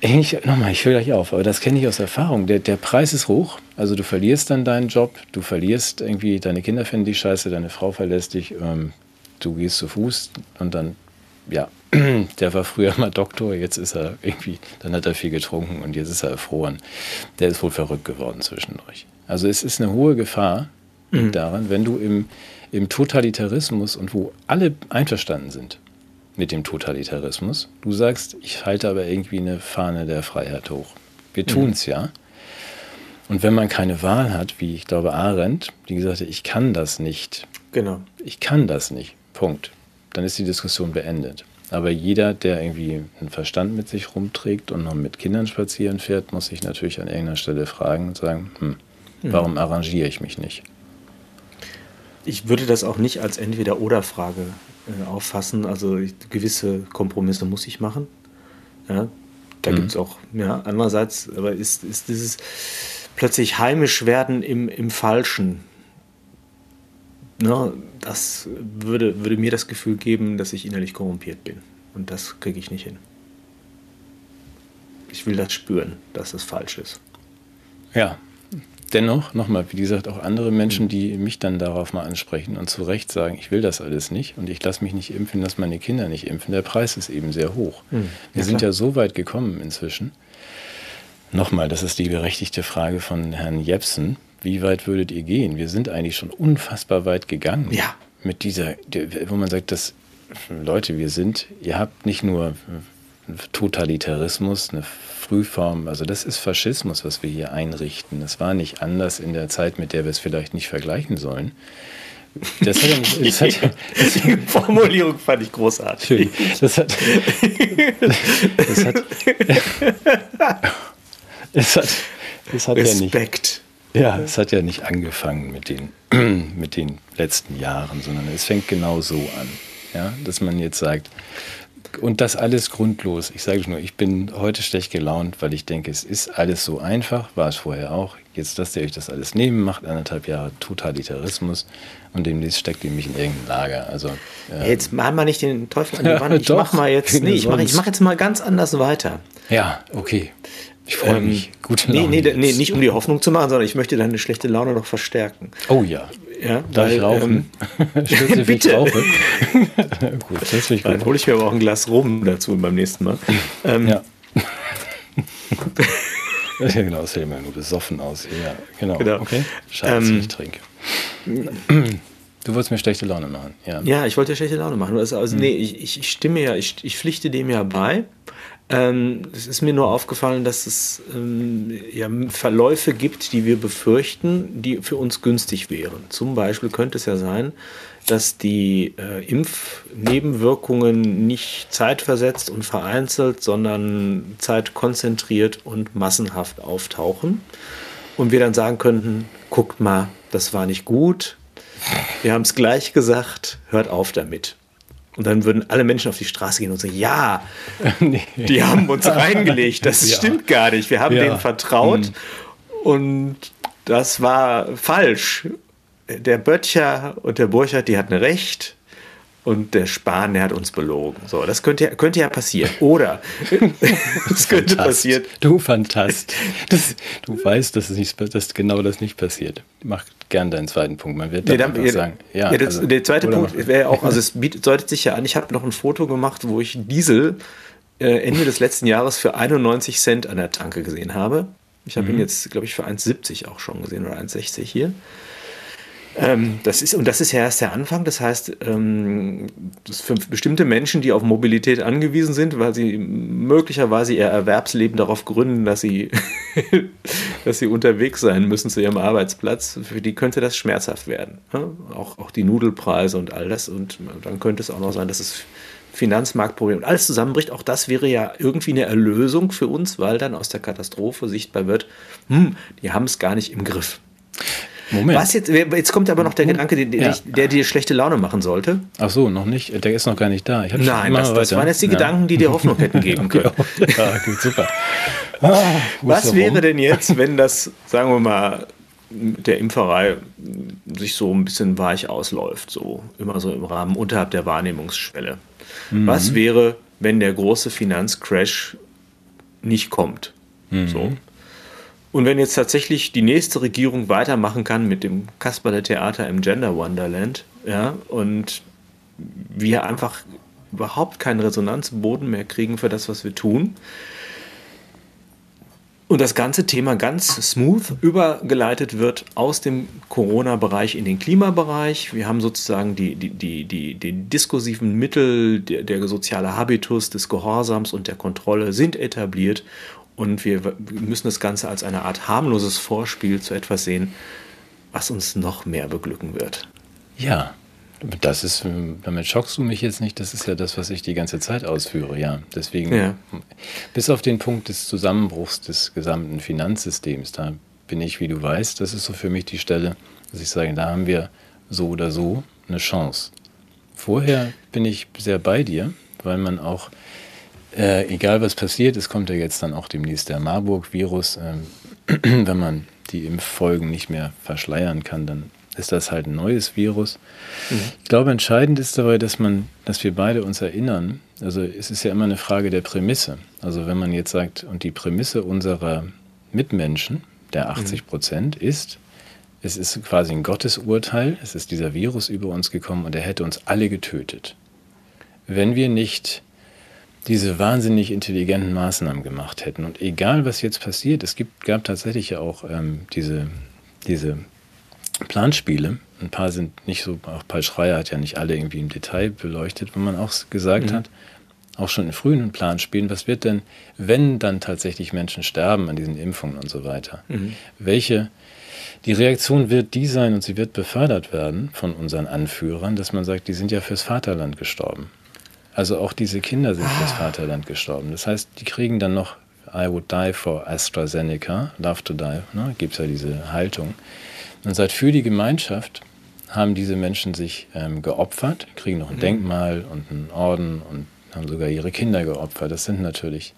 A: ich, nochmal, ich höre gleich auf, aber das kenne ich aus Erfahrung. Der, der Preis ist hoch, also du verlierst dann deinen Job, du verlierst irgendwie, deine Kinder finden dich scheiße, deine Frau verlässt dich, ähm, du gehst zu Fuß und dann, ja, der war früher mal Doktor, jetzt ist er irgendwie, dann hat er viel getrunken und jetzt ist er erfroren. Der ist wohl verrückt geworden zwischendurch. Also es ist eine hohe Gefahr mhm. daran, wenn du im, im Totalitarismus und wo alle einverstanden sind, mit dem Totalitarismus. Du sagst, ich halte aber irgendwie eine Fahne der Freiheit hoch. Wir tun es mhm. ja. Und wenn man keine Wahl hat, wie ich glaube Arendt, die gesagt hat, ich kann das nicht.
B: Genau.
A: Ich kann das nicht. Punkt. Dann ist die Diskussion beendet. Aber jeder, der irgendwie einen Verstand mit sich rumträgt und noch mit Kindern spazieren fährt, muss sich natürlich an irgendeiner Stelle fragen und sagen, hm, mhm. warum arrangiere ich mich nicht?
B: Ich würde das auch nicht als Entweder-Oder-Frage äh, auffassen. Also gewisse Kompromisse muss ich machen. Ja, da mhm. gibt es auch, ja, andererseits, aber ist, ist dieses plötzlich heimisch werden im, im Falschen. Ne, das würde, würde mir das Gefühl geben, dass ich innerlich korrumpiert bin. Und das kriege ich nicht hin. Ich will das spüren, dass es falsch ist.
A: Ja, dennoch, nochmal, wie gesagt, auch andere Menschen, die mich dann darauf mal ansprechen und zu Recht sagen, ich will das alles nicht und ich lasse mich nicht impfen, dass meine Kinder nicht impfen. Der Preis ist eben sehr hoch. Hm, Wir sind ja so weit gekommen inzwischen. Nochmal, das ist die berechtigte Frage von Herrn Jepsen. Wie weit würdet ihr gehen? Wir sind eigentlich schon unfassbar weit gegangen.
B: Ja.
A: Mit dieser, wo man sagt, dass Leute, wir sind, ihr habt nicht nur Totalitarismus, eine Frühform, also das ist Faschismus, was wir hier einrichten. Das war nicht anders in der Zeit, mit der wir es vielleicht nicht vergleichen sollen.
B: Das hat das hat, das Die Formulierung fand ich großartig.
A: Das hat, das hat, es hat, es hat
B: Respekt.
A: Ja, nicht, ja, es hat ja nicht angefangen mit den, mit den letzten Jahren, sondern es fängt genau so an. Ja, dass man jetzt sagt, und das alles grundlos. Ich sage nur, ich bin heute schlecht gelaunt, weil ich denke, es ist alles so einfach, war es vorher auch. Jetzt lasst ihr euch das alles nehmen, macht anderthalb Jahre Totalitarismus und demnächst steckt ihr mich in irgendein Lager. Also,
B: ähm, jetzt mal mal nicht den Teufel an die Wand. Ich Doch, mach mal jetzt, nee, ich mache mach jetzt mal ganz anders weiter.
A: Ja, okay. Ich freue ähm, mich.
B: Gute Laune. Nee, nee, nee, nicht um die Hoffnung zu machen, sondern ich möchte deine schlechte Laune noch verstärken.
A: Oh ja.
B: Ja,
A: Darf ich rauchen?
B: Ähm, Bitte. rauche. gut, das gut. Dann hole ich mir aber auch ein Glas Rum dazu beim nächsten Mal.
A: Ähm, ja. ja, genau, das sieht immer nur besoffen aus. Ja, genau. genau. Okay. Schade, ähm, ich trinke. Du wolltest mir schlechte Laune machen, ja.
B: Ja, ich wollte schlechte Laune machen. Also, also hm. nee, ich, ich stimme ja, ich, ich pflichte dem ja bei. Ähm, es ist mir nur aufgefallen, dass es ähm, ja, Verläufe gibt, die wir befürchten, die für uns günstig wären. Zum Beispiel könnte es ja sein, dass die äh, Impfnebenwirkungen nicht zeitversetzt und vereinzelt, sondern zeitkonzentriert und massenhaft auftauchen. Und wir dann sagen könnten, guckt mal, das war nicht gut. Wir haben es gleich gesagt, hört auf damit. Und dann würden alle Menschen auf die Straße gehen und sagen, ja, nee. die haben uns reingelegt, das ja. stimmt gar nicht. Wir haben ja. denen vertraut hm. und das war falsch. Der Böttcher und der Burchardt, die hatten recht und der Spahn, der hat uns belogen. So, das könnte, könnte ja passieren. Oder
A: es könnte passieren. Du Fantast. Das, du weißt, dass, es nicht, dass genau das nicht passiert. Mach gern deinen zweiten Punkt. Man wird nee, dann ja, sagen.
B: Ja, ja das, also, der zweite Punkt wäre auch, also es bietet, deutet sich ja an, ich habe noch ein Foto gemacht, wo ich Diesel äh, Ende des letzten Jahres für 91 Cent an der Tanke gesehen habe. Ich habe mhm. ihn jetzt, glaube ich, für 1,70 auch schon gesehen oder 1,60 hier. Ähm, das ist, und das ist ja erst der Anfang. Das heißt, ähm, das für bestimmte Menschen, die auf Mobilität angewiesen sind, weil sie möglicherweise ihr Erwerbsleben darauf gründen, dass sie, dass sie unterwegs sein müssen zu ihrem Arbeitsplatz, für die könnte das schmerzhaft werden. Ja? Auch, auch die Nudelpreise und all das. Und dann könnte es auch noch sein, dass es Finanzmarktproblem und alles zusammenbricht. Auch das wäre ja irgendwie eine Erlösung für uns, weil dann aus der Katastrophe sichtbar wird, hm, die haben es gar nicht im Griff. Moment. Was jetzt, jetzt kommt aber noch der Gedanke, der, ja. der, dir schlechte Laune machen sollte.
A: Ach so, noch nicht. Der ist noch gar nicht da.
B: Nein, das, das, waren jetzt die ja. Gedanken, die dir Hoffnung hätten geben können. ja, gut, super. Ah, Was wäre denn jetzt, wenn das, sagen wir mal, der Impferei sich so ein bisschen weich ausläuft, so immer so im Rahmen unterhalb der Wahrnehmungsschwelle? Mhm. Was wäre, wenn der große Finanzcrash nicht kommt? Mhm. So. Und wenn jetzt tatsächlich die nächste Regierung weitermachen kann mit dem Kasperle-Theater im Gender Wonderland, ja, und wir einfach überhaupt keinen Resonanzboden mehr kriegen für das, was wir tun, und das ganze Thema ganz smooth übergeleitet wird aus dem Corona-Bereich in den Klimabereich. Wir haben sozusagen die, die, die, die, den diskursiven Mittel, der, der soziale Habitus des Gehorsams und der Kontrolle sind etabliert und wir müssen das Ganze als eine Art harmloses Vorspiel zu etwas sehen, was uns noch mehr beglücken wird.
A: Ja, das ist, damit schockst du mich jetzt nicht, das ist ja das, was ich die ganze Zeit ausführe, ja. Deswegen, ja. bis auf den Punkt des Zusammenbruchs des gesamten Finanzsystems, da bin ich, wie du weißt, das ist so für mich die Stelle, dass ich sage, da haben wir so oder so eine Chance. Vorher bin ich sehr bei dir, weil man auch äh, egal was passiert, es kommt ja jetzt dann auch demnächst der Marburg-Virus. Ähm, wenn man die Impffolgen nicht mehr verschleiern kann, dann ist das halt ein neues Virus. Mhm. Ich glaube, entscheidend ist dabei, dass man, dass wir beide uns erinnern. Also es ist ja immer eine Frage der Prämisse. Also wenn man jetzt sagt, und die Prämisse unserer Mitmenschen, der 80 mhm. Prozent, mhm. ist, es ist quasi ein Gottesurteil, es ist dieser Virus über uns gekommen und er hätte uns alle getötet. Wenn wir nicht diese wahnsinnig intelligenten Maßnahmen gemacht hätten. Und egal, was jetzt passiert, es gibt, gab tatsächlich ja auch ähm, diese, diese Planspiele. Ein paar sind nicht so, auch Paul Schreier hat ja nicht alle irgendwie im Detail beleuchtet, wo man auch gesagt mhm. hat, auch schon in frühen Planspielen, was wird denn, wenn dann tatsächlich Menschen sterben an diesen Impfungen und so weiter? Mhm. Welche, die Reaktion wird die sein und sie wird befördert werden von unseren Anführern, dass man sagt, die sind ja fürs Vaterland gestorben. Also auch diese Kinder sind fürs ah. Vaterland gestorben. Das heißt, die kriegen dann noch I would die for AstraZeneca, love to die, ne? gibt es ja diese Haltung. Und seit für die Gemeinschaft haben diese Menschen sich ähm, geopfert, kriegen noch ein mhm. Denkmal und einen Orden und haben sogar ihre Kinder geopfert. Das sind natürlich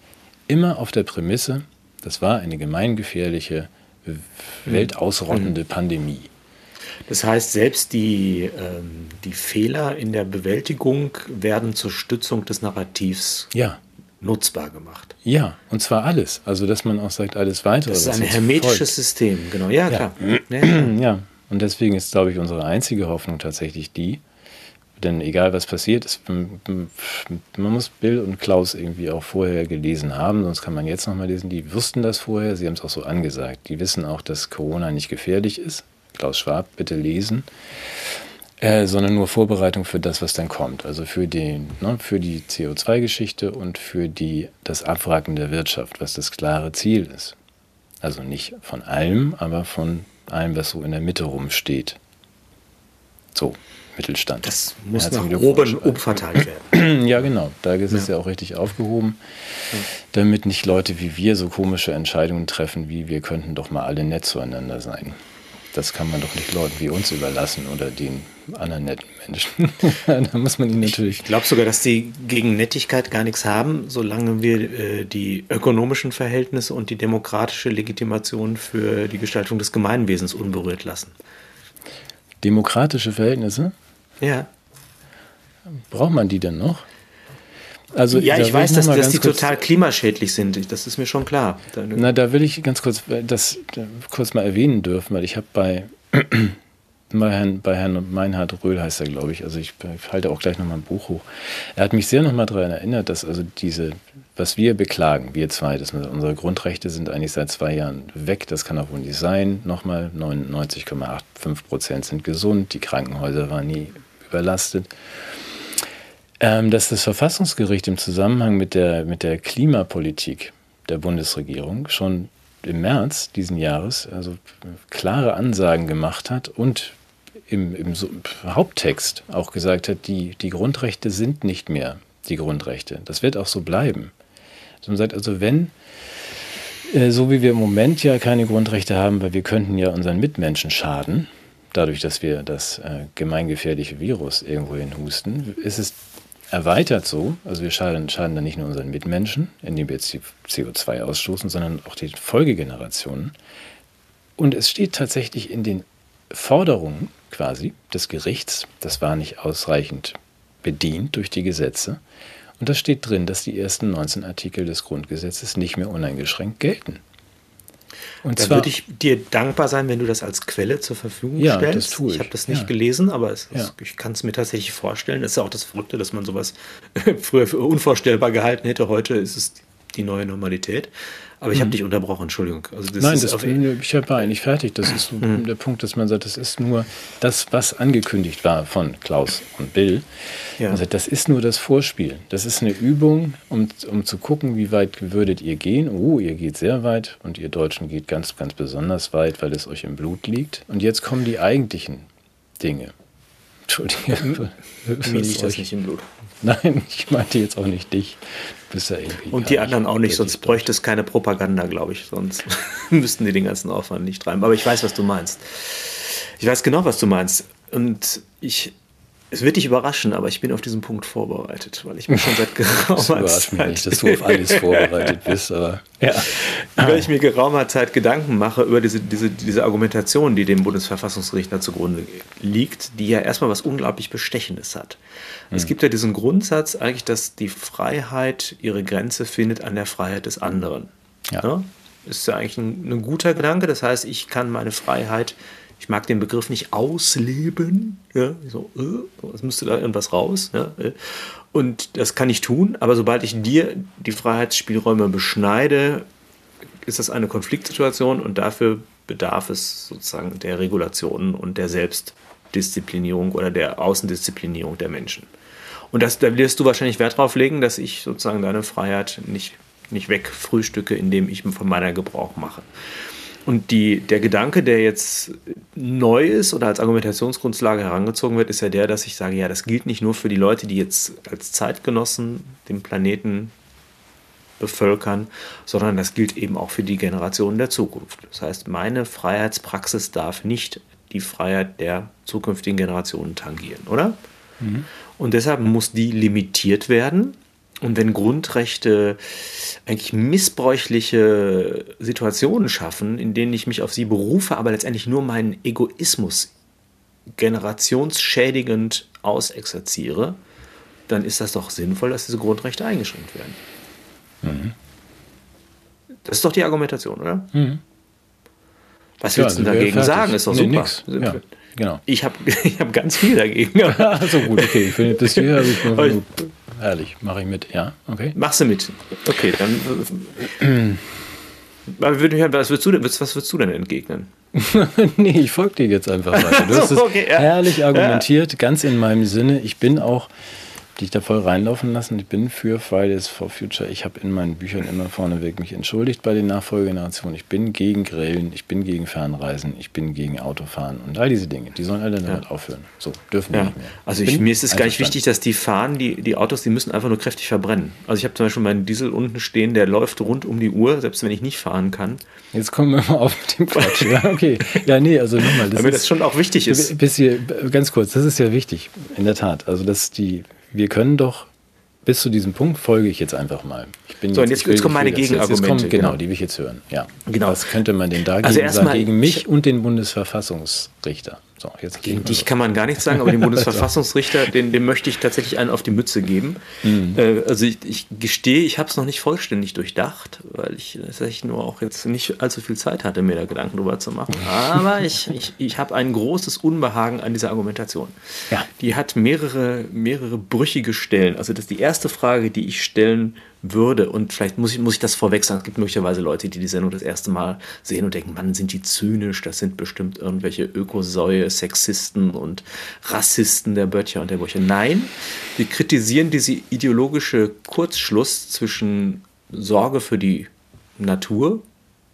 A: immer auf der Prämisse, das war eine gemeingefährliche, mhm. weltausrottende mhm. Pandemie.
B: Das heißt, selbst die, ähm, die Fehler in der Bewältigung werden zur Stützung des Narrativs
A: ja.
B: nutzbar gemacht.
A: Ja, und zwar alles. Also, dass man auch sagt, alles weitere.
B: Das ist ein hermetisches folgt. System, genau. Ja, klar.
A: Ja. ja, und deswegen ist, glaube ich, unsere einzige Hoffnung tatsächlich die, denn egal was passiert, ist, man muss Bill und Klaus irgendwie auch vorher gelesen haben, sonst kann man jetzt nochmal lesen. Die wussten das vorher, sie haben es auch so angesagt. Die wissen auch, dass Corona nicht gefährlich ist. Klaus Schwab bitte lesen. Äh, sondern nur Vorbereitung für das, was dann kommt. Also für, den, ne, für die CO2-Geschichte und für die, das Abwracken der Wirtschaft, was das klare Ziel ist. Also nicht von allem, aber von allem, was so in der Mitte rumsteht. So, Mittelstand.
B: Das muss Herzlichen nach oben umverteilt
A: werden. ja, genau. Da ist es ja. ja auch richtig aufgehoben, damit nicht Leute wie wir so komische Entscheidungen treffen, wie wir könnten doch mal alle nett zueinander sein. Das kann man doch nicht Leuten wie uns überlassen oder den anderen netten Menschen.
B: da muss man ihn natürlich. Ich glaube sogar, dass die gegen Nettigkeit gar nichts haben, solange wir äh, die ökonomischen Verhältnisse und die demokratische Legitimation für die Gestaltung des Gemeinwesens unberührt lassen.
A: Demokratische Verhältnisse?
B: Ja.
A: Braucht man die denn noch?
B: Also, ja, ich weiß, dass, dass die total klimaschädlich sind. Das ist mir schon klar.
A: Na, da will ich ganz kurz das kurz mal erwähnen dürfen, weil ich habe bei, bei, Herrn, bei Herrn Meinhard Röhl heißt er, glaube ich, also ich, ich halte auch gleich nochmal ein Buch hoch. Er hat mich sehr nochmal daran erinnert, dass also diese, was wir beklagen, wir zwei, dass unsere Grundrechte sind eigentlich seit zwei Jahren weg, das kann auch wohl nicht sein. Nochmal 99,85 Prozent sind gesund, die Krankenhäuser waren nie überlastet dass das Verfassungsgericht im Zusammenhang mit der, mit der Klimapolitik der Bundesregierung schon im März diesen Jahres also klare Ansagen gemacht hat und im, im Haupttext auch gesagt hat, die, die Grundrechte sind nicht mehr die Grundrechte. Das wird auch so bleiben. Man sagt also, wenn, äh, so wie wir im Moment ja keine Grundrechte haben, weil wir könnten ja unseren Mitmenschen schaden, dadurch, dass wir das äh, gemeingefährliche Virus irgendwo husten, ist es erweitert so, also wir schaden, schaden dann nicht nur unseren Mitmenschen, indem wir jetzt CO2 ausstoßen, sondern auch die Folgegenerationen. Und es steht tatsächlich in den Forderungen quasi des Gerichts, das war nicht ausreichend bedient durch die Gesetze, und da steht drin, dass die ersten 19 Artikel des Grundgesetzes nicht mehr uneingeschränkt gelten.
B: Und da würde ich dir dankbar sein, wenn du das als Quelle zur Verfügung
A: ja,
B: stellst.
A: Das tue ich.
B: ich habe das nicht ja. gelesen, aber es, ja. ich kann es mir tatsächlich vorstellen. Das ist ja auch das Verrückte, dass man sowas früher für unvorstellbar gehalten hätte. Heute ist es die neue Normalität. Aber ich habe mhm. dich unterbrochen, Entschuldigung.
A: Also das Nein, das, ich war eigentlich fertig. Das ist mhm. der Punkt, dass man sagt, das ist nur das, was angekündigt war von Klaus und Bill. Ja. Also das ist nur das Vorspiel. Das ist eine Übung, um, um zu gucken, wie weit würdet ihr gehen. Oh, ihr geht sehr weit und ihr Deutschen geht ganz, ganz besonders weit, weil es euch im Blut liegt. Und jetzt kommen die eigentlichen Dinge.
B: Entschuldige. Mir liegt das nicht im Blut.
A: Nein, ich meinte jetzt auch nicht dich.
B: Ja und die anderen auch nicht, sonst bräuchte es keine Propaganda, glaube ich. Sonst müssten die den ganzen Aufwand nicht treiben. Aber ich weiß, was du meinst. Ich weiß genau, was du meinst. Und ich es wird dich überraschen, aber ich bin auf diesen Punkt vorbereitet, weil ich mir schon seit geraumer Zeit.
A: Mich nicht, dass du auf alles vorbereitet bist, aber.
B: Ja. Weil ich mir geraumer Zeit Gedanken mache über diese, diese, diese Argumentation, die dem Bundesverfassungsgericht da zugrunde liegt, die ja erstmal was unglaublich Bestechendes hat. Hm. Es gibt ja diesen Grundsatz eigentlich, dass die Freiheit ihre Grenze findet an der Freiheit des anderen. Ja. ja? Ist ja eigentlich ein, ein guter Gedanke. Das heißt, ich kann meine Freiheit ich mag den Begriff nicht ausleben. Ja, so, äh, es müsste da irgendwas raus. Ja, äh. Und das kann ich tun, aber sobald ich dir die Freiheitsspielräume beschneide, ist das eine Konfliktsituation und dafür bedarf es sozusagen der Regulation und der Selbstdisziplinierung oder der Außendisziplinierung der Menschen. Und das, da wirst du wahrscheinlich Wert darauf legen, dass ich sozusagen deine Freiheit nicht, nicht wegfrühstücke, indem ich von meiner Gebrauch mache. Und die, der Gedanke, der jetzt neu ist oder als Argumentationsgrundlage herangezogen wird, ist ja der, dass ich sage, ja, das gilt nicht nur für die Leute, die jetzt als Zeitgenossen den Planeten bevölkern, sondern das gilt eben auch für die Generationen der Zukunft. Das heißt, meine Freiheitspraxis darf nicht die Freiheit der zukünftigen Generationen tangieren, oder? Mhm. Und deshalb muss die limitiert werden und wenn Grundrechte eigentlich missbräuchliche Situationen schaffen, in denen ich mich auf sie berufe, aber letztendlich nur meinen Egoismus generationsschädigend ausexerziere, dann ist das doch sinnvoll, dass diese Grundrechte eingeschränkt werden. Mhm. Das ist doch die Argumentation, oder? Mhm. Was willst ja, du dagegen sagen? Ist doch nee, super. Nix. Ja, genau. Ich habe ich hab ganz viel dagegen.
A: also gut, okay. Ich finde, das hier habe ich Herrlich, mache ich mit, ja, okay.
B: Machst du mit? Okay, dann. was, würdest du, was würdest du denn entgegnen?
A: nee, ich folge dir jetzt einfach weiter. Du hast es okay, ja. herrlich argumentiert, ja. ganz in meinem Sinne. Ich bin auch dich da voll reinlaufen lassen. Ich bin für Fridays for Future. Ich habe in meinen Büchern immer vorneweg mich entschuldigt bei den Nachfolgegenerationen. Ich bin gegen Grillen, ich bin gegen Fernreisen, ich bin gegen Autofahren und all diese Dinge. Die sollen alle damit ja. aufhören. So, dürfen ja. wir nicht mehr.
B: Also ich, mir ist es gar nicht wichtig, dass die fahren, die, die Autos, die müssen einfach nur kräftig verbrennen. Also ich habe zum Beispiel meinen Diesel unten stehen, der läuft rund um die Uhr, selbst wenn ich nicht fahren kann.
A: Jetzt kommen wir mal auf mit dem Quatsch. ja, okay. Ja, nee, also nochmal.
B: Das Weil mir das schon auch wichtig ist.
A: Bis hier, ganz kurz, das ist ja wichtig, in der Tat. Also, dass die wir können doch bis zu diesem Punkt folge ich jetzt einfach mal. Ich
B: bin so, jetzt, und jetzt, jetzt kommen meine Gegenargumente. Jetzt, kommen,
A: genau, genau, die will ich jetzt hören. Ja. Genau. Was könnte man denn dagegen also sagen? Gegen mich und den Bundesverfassungsrichter.
B: So, jetzt Gegen dich kann man gar nichts sagen, aber den Bundesverfassungsrichter, den, dem möchte ich tatsächlich einen auf die Mütze geben. Mhm. Äh, also ich, ich, gestehe, ich habe es noch nicht vollständig durchdacht, weil ich tatsächlich nur auch jetzt nicht allzu viel Zeit hatte, mir da Gedanken drüber zu machen. Aber ich, ich, ich habe ein großes Unbehagen an dieser Argumentation. Ja. Die hat mehrere, mehrere brüchige Stellen. Also das ist die erste Frage, die ich stellen würde. Und vielleicht muss ich, muss ich das vorweg sagen, es gibt möglicherweise Leute, die die Sendung das erste Mal sehen und denken, Mann, sind die zynisch, das sind bestimmt irgendwelche Ökosäue, Sexisten und Rassisten der Böttcher und der Brüche. Nein, wir kritisieren diese ideologische Kurzschluss zwischen Sorge für die Natur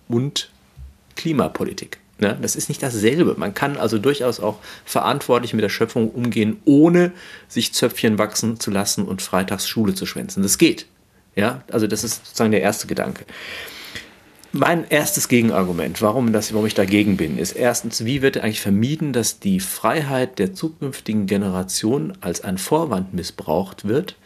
B: und Klimapolitik. Ne? Das ist nicht dasselbe. Man kann also durchaus auch verantwortlich mit der Schöpfung umgehen, ohne sich Zöpfchen wachsen zu lassen und freitags Schule zu schwänzen. Das geht. Ja, also das ist sozusagen der erste Gedanke. Mein erstes Gegenargument, warum, das, warum ich dagegen bin, ist erstens, wie wird eigentlich vermieden, dass die Freiheit der zukünftigen Generation als ein Vorwand missbraucht wird,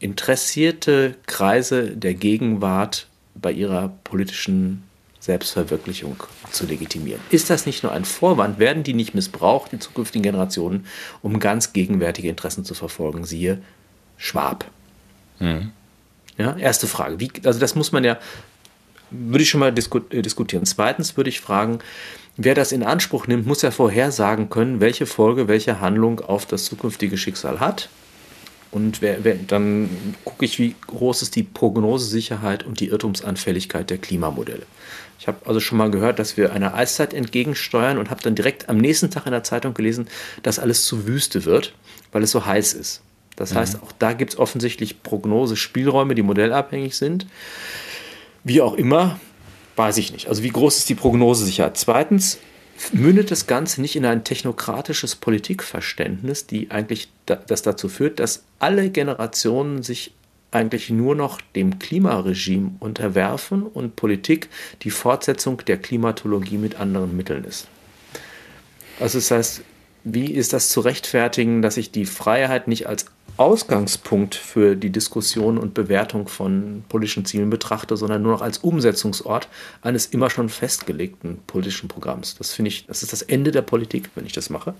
B: interessierte Kreise der Gegenwart bei ihrer politischen Selbstverwirklichung zu legitimieren. Ist das nicht nur ein Vorwand? Werden die nicht missbraucht, die zukünftigen Generationen, um ganz gegenwärtige Interessen zu verfolgen? Siehe Schwab. Mhm. Ja, erste Frage. Wie, also das muss man ja, würde ich schon mal disku äh, diskutieren. Zweitens würde ich fragen, wer das in Anspruch nimmt, muss ja vorhersagen können, welche Folge, welche Handlung auf das zukünftige Schicksal hat. Und wer, wer, dann gucke ich, wie groß ist die Prognosesicherheit und die Irrtumsanfälligkeit der Klimamodelle. Ich habe also schon mal gehört, dass wir einer Eiszeit entgegensteuern und habe dann direkt am nächsten Tag in der Zeitung gelesen, dass alles zu Wüste wird, weil es so heiß ist. Das mhm. heißt, auch da gibt es offensichtlich Prognosespielräume, die modellabhängig sind. Wie auch immer, weiß ich nicht. Also wie groß ist die Prognosesicherheit? Zweitens, mündet das Ganze nicht in ein technokratisches Politikverständnis, die eigentlich da, das dazu führt, dass alle Generationen sich eigentlich nur noch dem Klimaregime unterwerfen und Politik die Fortsetzung der Klimatologie mit anderen Mitteln ist. Also das heißt, wie ist das zu rechtfertigen, dass ich die Freiheit nicht als Ausgangspunkt für die Diskussion und Bewertung von politischen Zielen betrachte, sondern nur noch als Umsetzungsort eines immer schon festgelegten politischen Programms. Das finde ich, das ist das Ende der Politik, wenn ich das mache.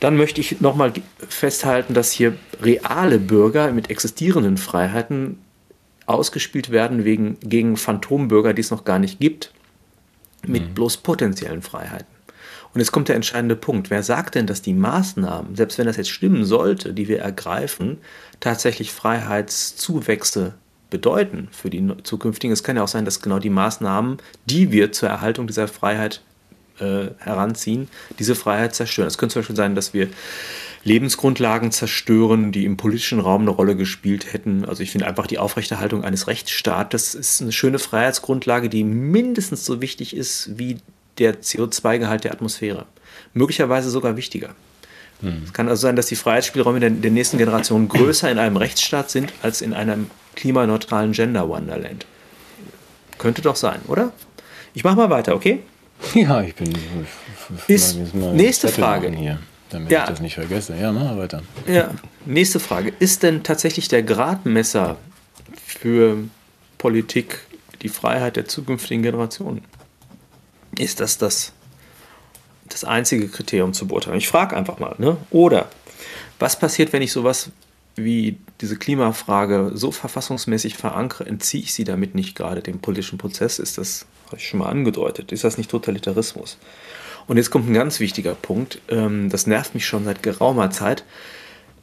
B: Dann möchte ich nochmal festhalten, dass hier reale Bürger mit existierenden Freiheiten ausgespielt werden wegen, gegen Phantombürger, die es noch gar nicht gibt, mit mhm. bloß potenziellen Freiheiten. Und jetzt kommt der entscheidende Punkt. Wer sagt denn, dass die Maßnahmen, selbst wenn das jetzt stimmen sollte, die wir ergreifen, tatsächlich Freiheitszuwächse bedeuten für die zukünftigen? Es kann ja auch sein, dass genau die Maßnahmen, die wir zur Erhaltung dieser Freiheit äh, heranziehen, diese Freiheit zerstören. Es könnte zum Beispiel sein, dass wir Lebensgrundlagen zerstören, die im politischen Raum eine Rolle gespielt hätten. Also ich finde einfach die Aufrechterhaltung eines Rechtsstaates ist eine schöne Freiheitsgrundlage, die mindestens so wichtig ist wie der CO2-Gehalt der Atmosphäre. Möglicherweise sogar wichtiger. Hm. Es kann also sein, dass die Freiheitsspielräume der, der nächsten Generation größer in einem Rechtsstaat sind als in einem klimaneutralen Gender-Wonderland. Könnte doch sein, oder? Ich mache mal weiter, okay?
A: Ja, ich bin.
B: Ist, nächste Frage.
A: Hier, damit ja. ich das nicht vergesse. Ja, mach mal weiter.
B: Ja, nächste Frage. Ist denn tatsächlich der Gradmesser für Politik die Freiheit der zukünftigen Generationen? Ist das das, das einzige Kriterium zu beurteilen. Ich frage einfach mal. Ne? Oder was passiert, wenn ich sowas wie diese Klimafrage so verfassungsmäßig verankere, entziehe ich sie damit nicht gerade dem politischen Prozess? Ist das, habe ich schon mal angedeutet, ist das nicht Totalitarismus? Und jetzt kommt ein ganz wichtiger Punkt, ähm, das nervt mich schon seit geraumer Zeit,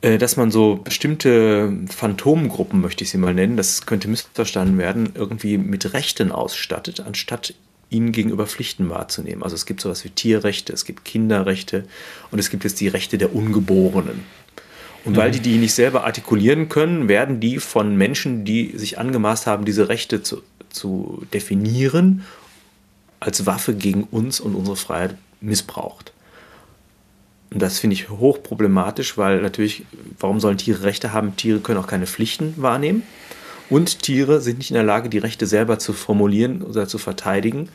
B: äh, dass man so bestimmte Phantomgruppen, möchte ich sie mal nennen, das könnte missverstanden werden, irgendwie mit Rechten ausstattet, anstatt ihnen gegenüber Pflichten wahrzunehmen. Also es gibt sowas wie Tierrechte, es gibt Kinderrechte und es gibt jetzt die Rechte der Ungeborenen. Und weil die die nicht selber artikulieren können, werden die von Menschen, die sich angemaßt haben, diese Rechte zu, zu definieren, als Waffe gegen uns und unsere Freiheit missbraucht. Und das finde ich hochproblematisch, weil natürlich, warum sollen Tiere Rechte haben? Tiere können auch keine Pflichten wahrnehmen. Und Tiere sind nicht in der Lage, die Rechte selber zu formulieren oder zu verteidigen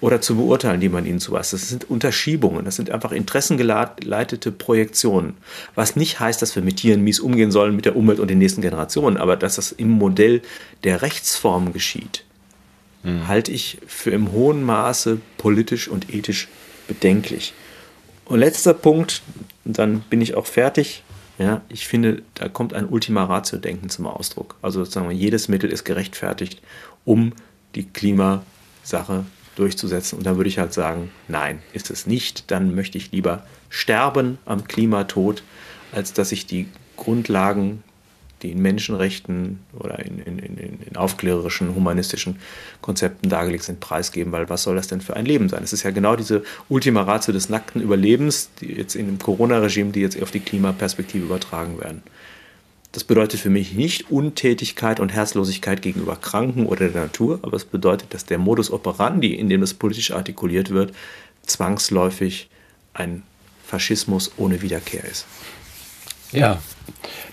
B: oder zu beurteilen, die man ihnen zuweist. Das sind Unterschiebungen, das sind einfach interessengeleitete Projektionen. Was nicht heißt, dass wir mit Tieren mies umgehen sollen, mit der Umwelt und den nächsten Generationen, aber dass das im Modell der Rechtsform geschieht, mhm. halte ich für im hohen Maße politisch und ethisch bedenklich. Und letzter Punkt, dann bin ich auch fertig. Ja, ich finde, da kommt ein Ultima Ratio-Denken zum Ausdruck. Also sozusagen, jedes Mittel ist gerechtfertigt, um die Klimasache durchzusetzen. Und dann würde ich halt sagen, nein, ist es nicht. Dann möchte ich lieber sterben am Klimatod, als dass ich die Grundlagen, die in Menschenrechten oder in, in, in, in aufklärerischen, humanistischen Konzepten dargelegt sind, preisgeben, weil was soll das denn für ein Leben sein? Es ist ja genau diese Ultima Ratio des nackten Überlebens, die jetzt in dem Corona-Regime, die jetzt auf die Klimaperspektive übertragen werden. Das bedeutet für mich nicht Untätigkeit und Herzlosigkeit gegenüber Kranken oder der Natur, aber es bedeutet, dass der Modus operandi, in dem es politisch artikuliert wird, zwangsläufig ein Faschismus ohne Wiederkehr ist.
A: Ja,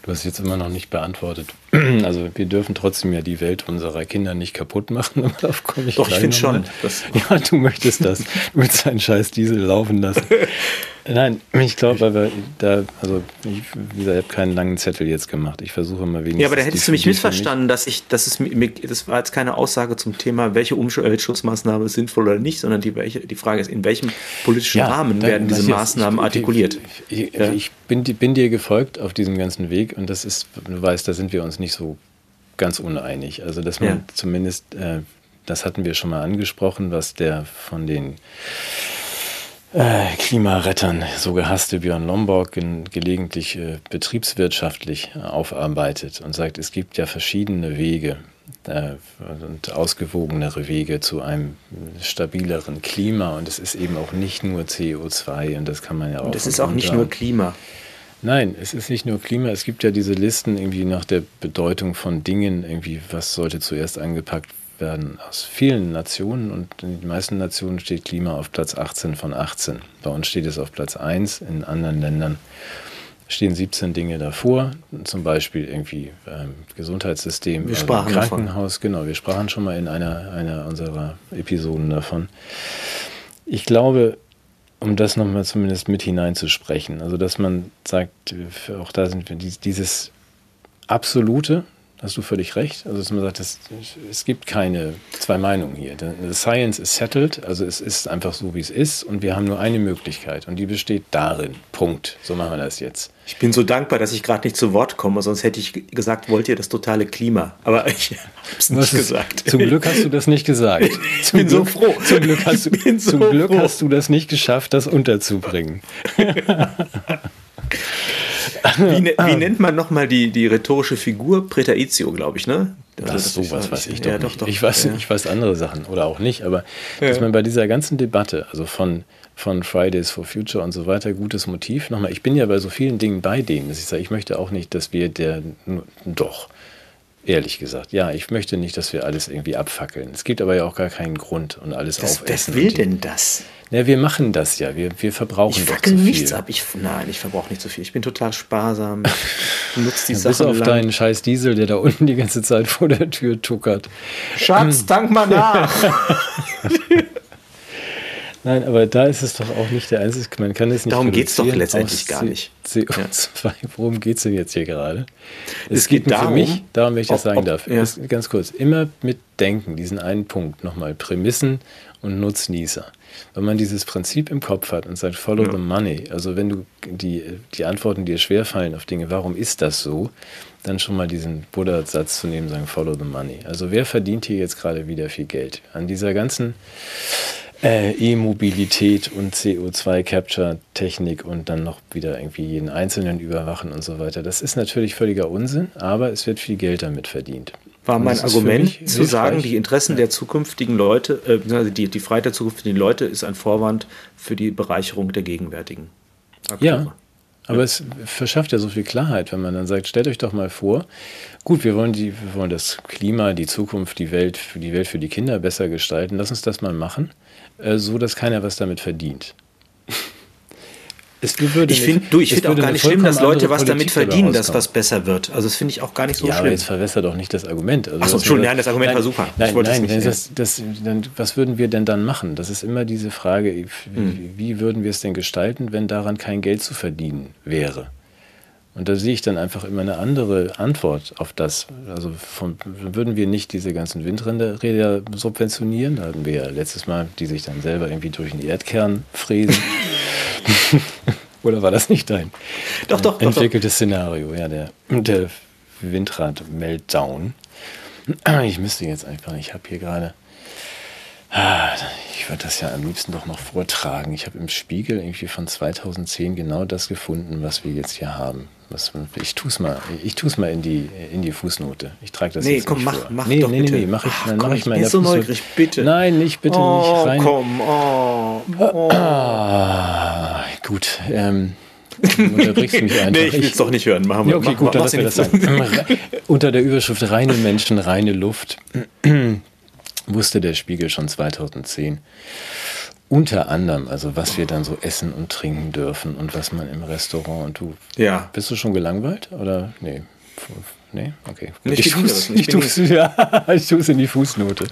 A: du hast jetzt immer noch nicht beantwortet. Also wir dürfen trotzdem ja die Welt unserer Kinder nicht kaputt machen.
B: Darauf komme ich Doch, ich finde schon.
A: Ja, du möchtest das. Du willst deinen scheiß Diesel laufen lassen. Nein, ich glaube, weil da, also ich, wie gesagt, ich habe keinen langen Zettel jetzt gemacht. Ich versuche mal wenigstens.
B: Ja, aber da hättest du mich missverstanden, dass ich, dass es mir, das war jetzt keine Aussage zum Thema, welche Umweltschutzmaßnahme ist sinnvoll oder nicht, sondern die, welche, die Frage ist, in welchem politischen ja, Rahmen werden diese Maßnahmen ich, artikuliert?
A: Ich, ja? ich bin, bin, dir gefolgt auf diesem ganzen Weg und das ist, du weißt, da sind wir uns nicht so ganz uneinig. Also, dass man ja. zumindest, äh, das hatten wir schon mal angesprochen, was der von den äh, Klimarettern, so gehasste Björn Lomborg, in, gelegentlich äh, betriebswirtschaftlich aufarbeitet und sagt, es gibt ja verschiedene Wege äh, und ausgewogenere Wege zu einem stabileren Klima und es ist eben auch nicht nur CO2 und das kann man ja auch. Und
B: es ist auch nicht nur Klima.
A: Nein, es ist nicht nur Klima. Es gibt ja diese Listen irgendwie nach der Bedeutung von Dingen, irgendwie, was sollte zuerst angepackt werden aus vielen Nationen und in den meisten Nationen steht Klima auf Platz 18 von 18. Bei uns steht es auf Platz 1, in anderen Ländern stehen 17 Dinge davor, zum Beispiel irgendwie ähm, Gesundheitssystem,
B: wir sprachen
A: Krankenhaus, davon. genau, wir sprachen schon mal in einer, einer unserer Episoden davon. Ich glaube, um das nochmal zumindest mit hineinzusprechen, also dass man sagt, auch da sind wir dieses Absolute, hast du völlig recht. Also dass man sagt, es, es gibt keine zwei Meinungen hier. The science is settled, also es ist einfach so, wie es ist und wir haben nur eine Möglichkeit und die besteht darin. Punkt. So machen wir das jetzt.
B: Ich bin so dankbar, dass ich gerade nicht zu Wort komme, sonst hätte ich gesagt, wollt ihr das totale Klima? Aber ich habe es nicht gesagt.
A: Zum Glück hast du das nicht gesagt.
B: ich bin Glück, so froh.
A: Zum Glück, hast du, so zum Glück hast du das nicht geschafft, das unterzubringen.
B: Wie, ne, wie nennt man nochmal die, die rhetorische Figur? Präteritio, glaube ich, ne?
A: Also das, das sowas weiß ich doch, ja, doch, doch Ich weiß, ja. ich weiß andere Sachen oder auch nicht, aber ja. dass man bei dieser ganzen Debatte, also von, von Fridays for Future und so weiter, gutes Motiv. Nochmal, ich bin ja bei so vielen Dingen bei denen, dass ich sage, ich möchte auch nicht, dass wir der, doch, Ehrlich gesagt, ja, ich möchte nicht, dass wir alles irgendwie abfackeln. Es gibt aber ja auch gar keinen Grund und alles
B: das,
A: aufessen.
B: Wer will denn das?
A: Na, wir machen das ja. Wir, wir verbrauchen
B: ich zu viel. nichts ab. Ich, nein, ich verbrauche nicht zu viel. Ich bin total sparsam.
A: Ich nutze die ja, Sachen Bis auf lang. deinen scheiß Diesel, der da unten die ganze Zeit vor der Tür tuckert.
B: Schatz, tank mal nach.
A: Nein, aber da ist es doch auch nicht der einzige. Man kann es nicht.
B: Darum geht es doch letztendlich gar nicht.
A: CO2. Ja. Worum geht es denn jetzt hier gerade? Es, es geht, geht darum, für mich, darum, wenn ich das ob, sagen ob, darf, ja. ganz kurz, immer mit Denken, diesen einen Punkt nochmal, Prämissen und Nutznießer. Wenn man dieses Prinzip im Kopf hat und sagt, follow ja. the money, also wenn du die, die Antworten dir schwerfallen auf Dinge, warum ist das so, dann schon mal diesen Buddha-Satz zu nehmen, sagen, follow the money. Also wer verdient hier jetzt gerade wieder viel Geld? An dieser ganzen äh, E-Mobilität und CO2-Capture-Technik und dann noch wieder irgendwie jeden Einzelnen überwachen und so weiter. Das ist natürlich völliger Unsinn, aber es wird viel Geld damit verdient.
B: war mein Argument zu sagen, die Interessen ja. der zukünftigen Leute, äh, die, die Freiheit der zukünftigen Leute ist ein Vorwand für die Bereicherung der gegenwärtigen.
A: Akteure. Ja, aber ja. es verschafft ja so viel Klarheit, wenn man dann sagt, stellt euch doch mal vor, gut, wir wollen, die, wir wollen das Klima, die Zukunft, die Welt, die Welt für die Kinder besser gestalten. Lass uns das mal machen, äh, so dass keiner was damit verdient.
B: Es würde ich finde find auch gar nicht schlimm, dass Leute was damit verdienen, dass was besser wird. Also das finde ich auch gar nicht so ja, schlimm. Ja, aber
A: jetzt verwässer doch nicht das Argument.
B: Also Achso, Entschuldigung, nein, das Argument nein, war super.
A: Nein, nein, das, das, das, dann, was würden wir denn dann machen? Das ist immer diese Frage, wie, hm. wie würden wir es denn gestalten, wenn daran kein Geld zu verdienen wäre? Und da sehe ich dann einfach immer eine andere Antwort auf das. Also von, würden wir nicht diese ganzen Windräder subventionieren? Da hatten wir ja letztes Mal, die sich dann selber irgendwie durch den Erdkern fräsen. Oder war das nicht dein
B: doch, doch,
A: entwickeltes
B: doch,
A: Szenario? Ja, der, der Windrad-Meltdown. Ich müsste jetzt einfach, ich habe hier gerade, ah, ich würde das ja am liebsten doch noch vortragen. Ich habe im Spiegel irgendwie von 2010 genau das gefunden, was wir jetzt hier haben. Was, ich tue es mal, ich tu's mal in die, in die Fußnote. Ich trage das
B: nee,
A: jetzt
B: komm,
A: nicht
B: mach,
A: vor.
B: mach nee, doch nee, bitte. Nee,
A: mach ich,
B: Ach,
A: dann
B: komm,
A: mach ich mal in
B: der so
A: Fußnote.
B: neugierig, bitte.
A: Nein, nicht, bitte
B: oh,
A: nicht rein.
B: komm, oh, oh.
A: Gut, ähm, Du unterbrichst mich einfach.
B: nee, ich will es doch nicht hören. Machen wir.
A: Ja, okay,
B: mach,
A: gut, dann lassen wir das sein. Unter der Überschrift Reine Menschen, reine Luft wusste der Spiegel schon 2010. Unter anderem, also was wir dann so essen und trinken dürfen und was man im Restaurant und du.
B: Ja.
A: Bist du schon gelangweilt? Oder? Nee. Nee? Okay. Ich,
B: ich tue es
A: in die Fußnote.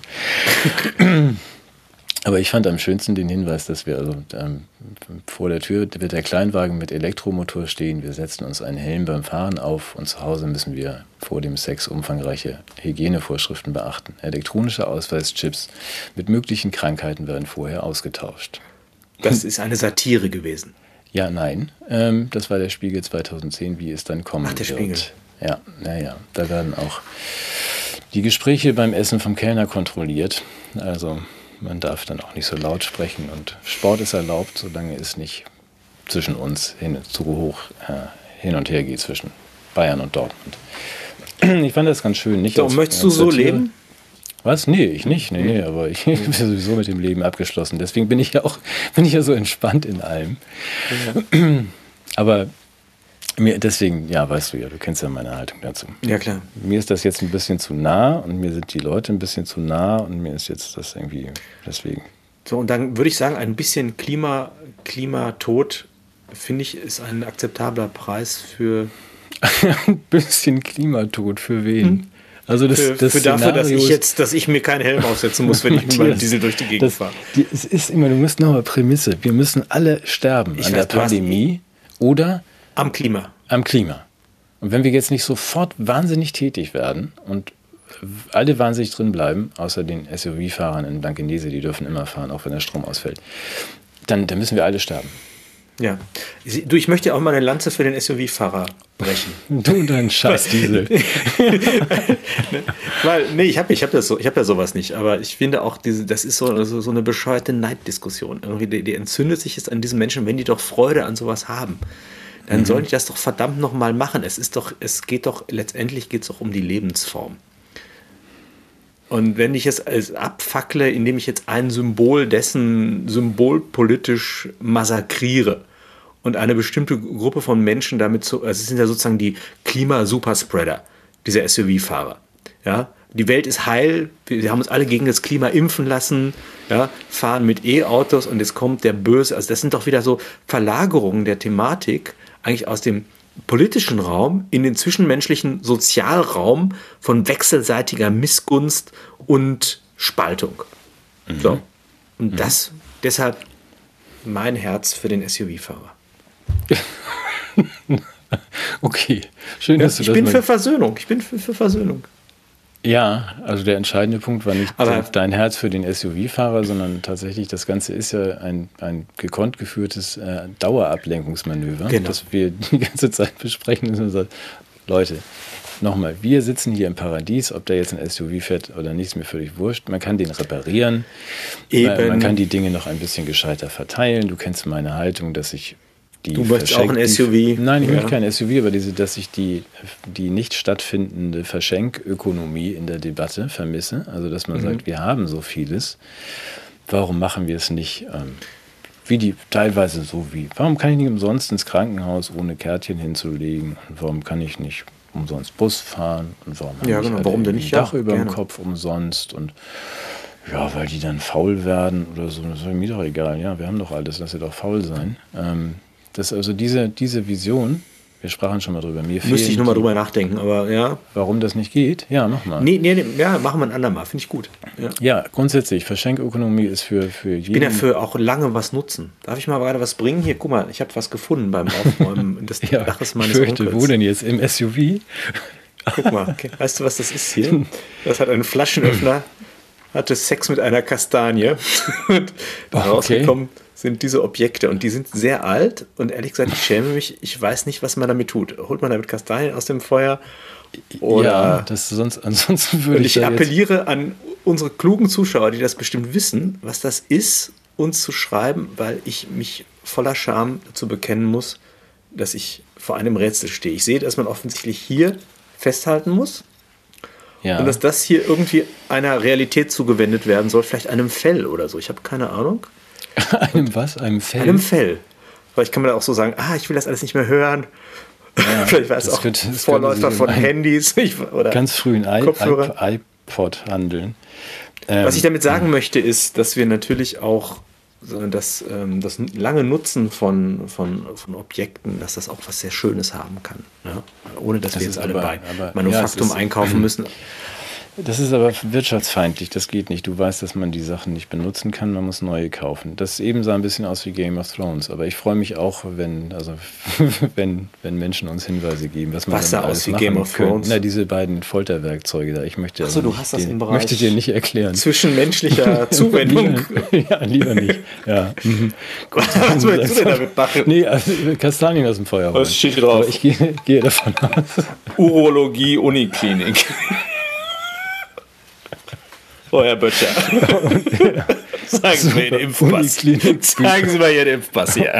A: Aber ich fand am schönsten den Hinweis, dass wir also ähm, vor der Tür wird der Kleinwagen mit Elektromotor stehen. Wir setzen uns einen Helm beim Fahren auf und zu Hause müssen wir vor dem Sex umfangreiche Hygienevorschriften beachten. Elektronische Ausweischips mit möglichen Krankheiten werden vorher ausgetauscht.
B: Das ist eine Satire gewesen.
A: Ja, nein. Ähm, das war der Spiegel 2010, wie es dann kommen
B: Ach, der
A: wird.
B: Spiegel.
A: Ja, naja, da werden auch die Gespräche beim Essen vom Kellner kontrolliert. Also man darf dann auch nicht so laut sprechen und Sport ist erlaubt, solange es nicht zwischen uns hin, zu hoch äh, hin und her geht zwischen Bayern und Dortmund. Ich fand das ganz schön. Nicht
B: so, möchtest du so leben?
A: Was? Nee, ich nicht. Nee, nee, aber ich bin sowieso mit dem Leben abgeschlossen. Deswegen bin ich ja auch, bin ich ja so entspannt in allem. Ja. Aber mir, deswegen, ja, weißt du ja, du kennst ja meine Haltung dazu.
B: Ja, klar.
A: Mir ist das jetzt ein bisschen zu nah und mir sind die Leute ein bisschen zu nah und mir ist jetzt das irgendwie deswegen.
B: So, und dann würde ich sagen, ein bisschen Klima, Klimatod, finde ich, ist ein akzeptabler Preis für.
A: ein bisschen Klimatod für wen? Hm?
B: Also das, für, das für dafür, dass ich jetzt, dass ich mir keinen Helm aufsetzen muss, wenn ich mit meinem Diesel durch die Gegend fahre.
A: Es ist immer, du musst nochmal Prämisse. Wir müssen alle sterben ich an weiß, der Pandemie oder
B: am Klima.
A: Am Klima. Und wenn wir jetzt nicht sofort wahnsinnig tätig werden und alle wahnsinnig drin bleiben, außer den SUV-Fahrern in Blankenese, die dürfen immer fahren, auch wenn der Strom ausfällt, dann, dann müssen wir alle sterben.
B: Ja. Du, ich möchte auch mal eine Lanze für den SUV-Fahrer brechen.
A: Du und dein Scheißdiesel.
B: Weil, nee, ich habe ich hab so, hab ja sowas nicht, aber ich finde auch, diese, das ist so, so, so eine bescheuerte Neiddiskussion. Irgendwie, die, die entzündet sich jetzt an diesen Menschen, wenn die doch Freude an sowas haben dann mhm. sollen die das doch verdammt nochmal machen. Es ist doch, es geht doch, letztendlich geht es doch um die Lebensform. Und wenn ich es abfackle, indem ich jetzt ein Symbol dessen symbolpolitisch massakriere und eine bestimmte Gruppe von Menschen damit zu, also es sind ja sozusagen die Klima-Superspreader, diese SUV-Fahrer. Ja, die Welt ist heil, wir haben uns alle gegen das Klima impfen lassen, ja, fahren mit E-Autos und jetzt kommt der Böse. Also das sind doch wieder so Verlagerungen der Thematik eigentlich aus dem politischen Raum in den zwischenmenschlichen Sozialraum von wechselseitiger Missgunst und Spaltung. Mhm. So. Und mhm. das, deshalb mein Herz für den SUV-Fahrer.
A: okay, schön, dass
B: ja,
A: du
B: ich das Ich bin für Versöhnung. Ich bin für, für Versöhnung.
A: Ja, also der entscheidende Punkt war nicht Aber dein Herz für den SUV-Fahrer, sondern tatsächlich das Ganze ist ja ein, ein gekonnt geführtes äh, Dauerablenkungsmanöver, genau. das wir die ganze Zeit besprechen müssen und sagen, Leute, nochmal, wir sitzen hier im Paradies, ob der jetzt ein SUV fährt oder nicht, ist mir völlig wurscht. Man kann den reparieren, Eben. Man kann die Dinge noch ein bisschen gescheiter verteilen. Du kennst meine Haltung, dass ich die
B: Du möchtest auch ein SUV?
A: Nein, ich
B: Ja.
A: möchte kein SUV, aber diese, dass ich die, die nicht stattfindende Verschenkökonomie in der Debatte vermisse. Also dass
B: Mhm.
A: man sagt, wir haben so vieles. Warum machen wir es nicht? Ähm, wie die teilweise so wie, warum kann ich nicht umsonst ins Krankenhaus ohne Kärtchen hinzulegen? Und warum kann ich nicht umsonst Bus fahren? Und warum
B: Ja,
A: habe ich
B: genau,
A: halt
B: warum denn nicht?
A: Dach
B: Ja,
A: über dem. Kopf umsonst? Und ja, weil die dann faul werden oder so, das ist mir doch egal. Ja, wir haben doch alles, lass sie doch faul sein. Ähm, das also diese, diese Vision, wir sprachen schon mal drüber, mir
B: Müsste ich nochmal drüber nachdenken, aber ja.
A: Warum das nicht geht? Ja, mach mal.
B: Nee, nee, nee, ja, machen wir ein andermal, finde ich gut. Ja.
A: Ja, grundsätzlich, Verschenkökonomie ist für, für jeden.
B: Ich bin ja für auch lange was nutzen. Darf ich mal gerade was bringen? Hier, guck mal, ich habe was gefunden beim Aufräumen des
A: ja,
B: Daches
A: ich
B: meines
A: fürchte,
B: Onkels.
A: wo denn jetzt? Im SUV?
B: Guck mal, okay. weißt du, was das ist hier? Das hat einen Flaschenöffner, hatte Sex mit einer Kastanie. Und
A: Ah,
B: rausgekommen sind diese Objekte und die sind sehr alt. Und ehrlich gesagt, ich schäme mich, ich weiß nicht, was man damit tut. Holt man damit Kastanien aus dem Feuer? Oder
A: ja, das sonst, ansonsten würde
B: und
A: ich,
B: ich appelliere an unsere klugen Zuschauer, die das bestimmt wissen, was das ist, uns zu schreiben, weil ich mich voller Scham dazu bekennen muss, dass ich vor einem Rätsel stehe. Ich sehe, dass man offensichtlich hier festhalten muss
A: ja,
B: und dass das hier irgendwie einer Realität zugewendet werden soll, vielleicht einem Fell oder so. Ich habe keine Ahnung.
A: einem was? Einem Fell?
B: Einem Fell. Vielleicht kann man da auch so sagen, ah, ich will das alles nicht mehr hören. vielleicht war es auch
A: das
B: Vorläufer von Handys ich, oder
A: ganz frühen iPod handeln. Ähm,
B: Was ich damit sagen möchte, ist, dass wir natürlich auch das, ähm, das lange Nutzen von, von, von Objekten, dass das auch was sehr Schönes haben kann. Ja? Ohne dass
A: Das
B: wir jetzt alle
A: aber-
B: bei
A: aber-
B: Manufaktum
A: ja,
B: einkaufen müssen.
A: Das ist aber wirtschaftsfeindlich, das geht nicht. Du weißt, dass man die Sachen nicht benutzen kann, man muss neue kaufen. Das eben sah ein bisschen aus wie Game of Thrones, aber ich freue mich auch, wenn, also, wenn, wenn Menschen uns Hinweise geben, was man
B: Was sah aus wie Game of
A: können.
B: Thrones?
A: Na, diese beiden Folterwerkzeuge da. Ich möchte
B: Ach so,
A: also
B: du hast das
A: den,
B: im Bereich
A: möchte dir nicht erklären.
B: Zwischenmenschlicher Zuwendung.
A: ja, lieber nicht. Ja. mhm.
B: Was willst du denn damit machen?
A: Nee, also Kastanien aus dem Feuer.
B: Was steht drauf?
A: Aber ich gehe, gehe davon aus.
B: Urologie Uniklinik. Oh, Herr Böttcher. Zeigen Sie mir den Impfpass. Zeigen Sie mal hier den Impfpass hier.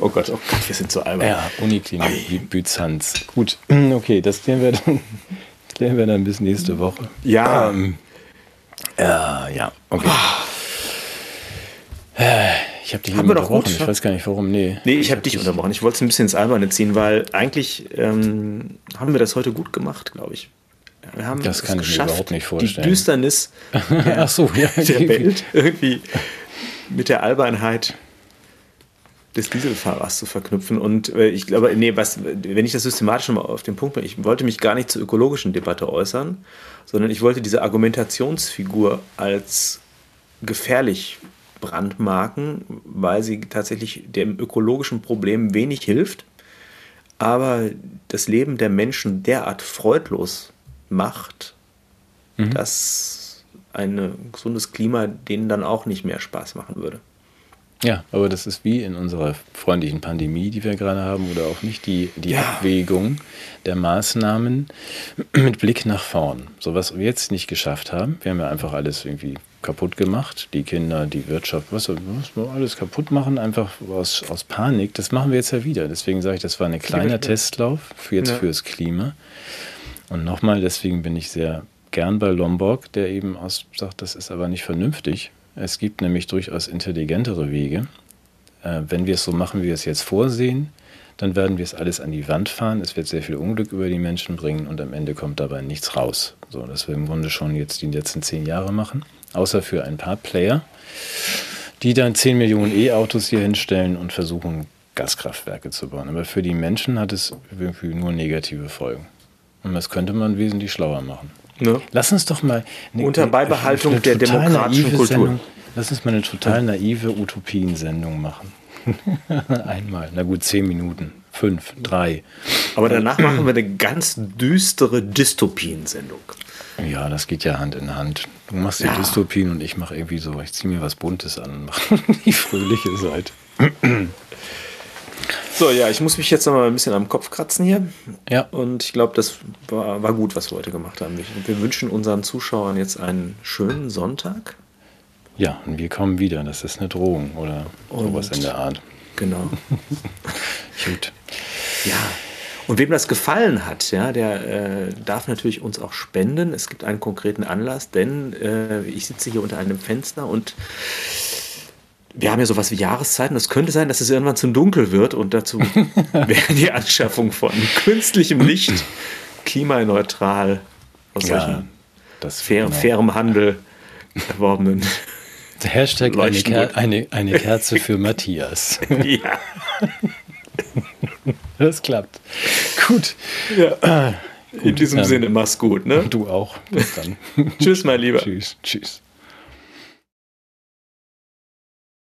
B: Oh Gott, oh Gott, wir sind so albern.
A: Ja, Uniklinik Bü- Byzanz. Gut, okay, das klären wir dann, klären wir dann bis nächste Woche.
B: Ja,
A: Ähm, ja, ja, okay. Äh, Ich habe dich
B: Haben
A: eben
B: wir doch
A: unterbrochen.
B: gut,
A: Ich weiß gar nicht, warum. Nee,
B: Nee, ich habe dich unterbrochen. Ich wollte es ein bisschen ins Alberne ziehen, weil eigentlich ähm, haben wir das heute gut gemacht, glaube ich. Wir haben
A: Das
B: es
A: kann ich mir überhaupt nicht
B: Die
A: vorstellen.
B: Düsternis
A: Ach so, ja.
B: der Welt irgendwie mit der Albernheit des Dieselfahrers zu verknüpfen. Und äh, ich glaube, nee, was, wenn ich das systematisch mal auf den Punkt bringe, ich wollte mich gar nicht zur ökologischen Debatte äußern, sondern ich wollte diese Argumentationsfigur als gefährlich brandmarken, weil sie tatsächlich dem ökologischen Problem wenig hilft, aber das Leben der Menschen derart freudlos macht, dass ein gesundes Klima denen dann auch nicht mehr Spaß machen würde.
A: Ja, aber das ist wie in unserer freundlichen Pandemie, die wir gerade haben, oder auch nicht die, die
B: Ja.
A: Abwägung der Maßnahmen mit Blick nach vorn. So was wir jetzt nicht geschafft haben. Wir haben ja einfach alles irgendwie kaputt gemacht. Die Kinder, die Wirtschaft, was, was wir alles kaputt machen, einfach aus, aus Panik. Das machen wir jetzt ja wieder. Deswegen sage ich, das war ein kleiner Testlauf für jetzt
B: Ja.
A: fürs Klima. Und nochmal, deswegen bin ich sehr gern bei Lombok, der eben aus, sagt, das ist aber nicht vernünftig. Es gibt nämlich durchaus intelligentere Wege. Äh, wenn wir es so machen, wie wir es jetzt vorsehen, dann werden wir es alles an die Wand fahren. Es wird sehr viel Unglück über die Menschen bringen und am Ende kommt dabei nichts raus. So, das wir im Grunde schon jetzt die letzten zehn Jahre machen, außer für ein paar Player, die dann 10 Millionen E-Autos hier hinstellen und versuchen, Gaskraftwerke zu bauen. Aber für die Menschen hat es irgendwie nur negative Folgen. Und das könnte man wesentlich schlauer machen.
B: Ne?
A: Lass uns doch mal eine,
B: Unter Beibehaltung der
A: total
B: demokratischen
A: naive
B: Kultur.
A: Sendung, lass uns mal eine total naive Utopien-Sendung machen. Einmal. Na gut, zehn Minuten. Fünf, drei.
B: Aber danach machen wir eine ganz düstere Dystopien-Sendung.
A: Ja, das geht ja Hand in Hand. Du machst die
B: Ja.
A: Dystopien und ich mache irgendwie so, ich ziehe mir was Buntes an und mache die fröhliche Seite.
B: So, ja, ich muss mich jetzt noch mal ein bisschen am Kopf kratzen hier.
A: Ja.
B: Und ich glaube, das war, war gut, was wir heute gemacht haben. Wir, wünschen unseren Zuschauern jetzt einen schönen Sonntag.
A: Ja, und wir kommen wieder. Das ist eine Drohung oder sowas
B: Und-
A: in der Art.
B: Genau.
A: Gut.
B: Ja. Und wem das gefallen hat, ja, der äh, darf natürlich uns auch spenden. Es gibt einen konkreten Anlass, denn äh, ich sitze hier unter einem Fenster und wir haben ja sowas wie Jahreszeiten. Es könnte sein, dass es irgendwann zum Dunkel wird und dazu wäre die Anschaffung von künstlichem Licht klimaneutral aus
A: Ja,
B: solchen
A: das
B: fair,
A: genau.
B: fairem Handel erworbenen.
A: Hashtag eine, Ker
B: gut.
A: eine, eine Kerze für Matthias.
B: ja.
A: Das klappt. Gut.
B: ja. In diesem Sinne, mach's gut. Ne?
A: Du auch. Bis dann.
B: Tschüss, mein Lieber.
A: Tschüss. Tschüss.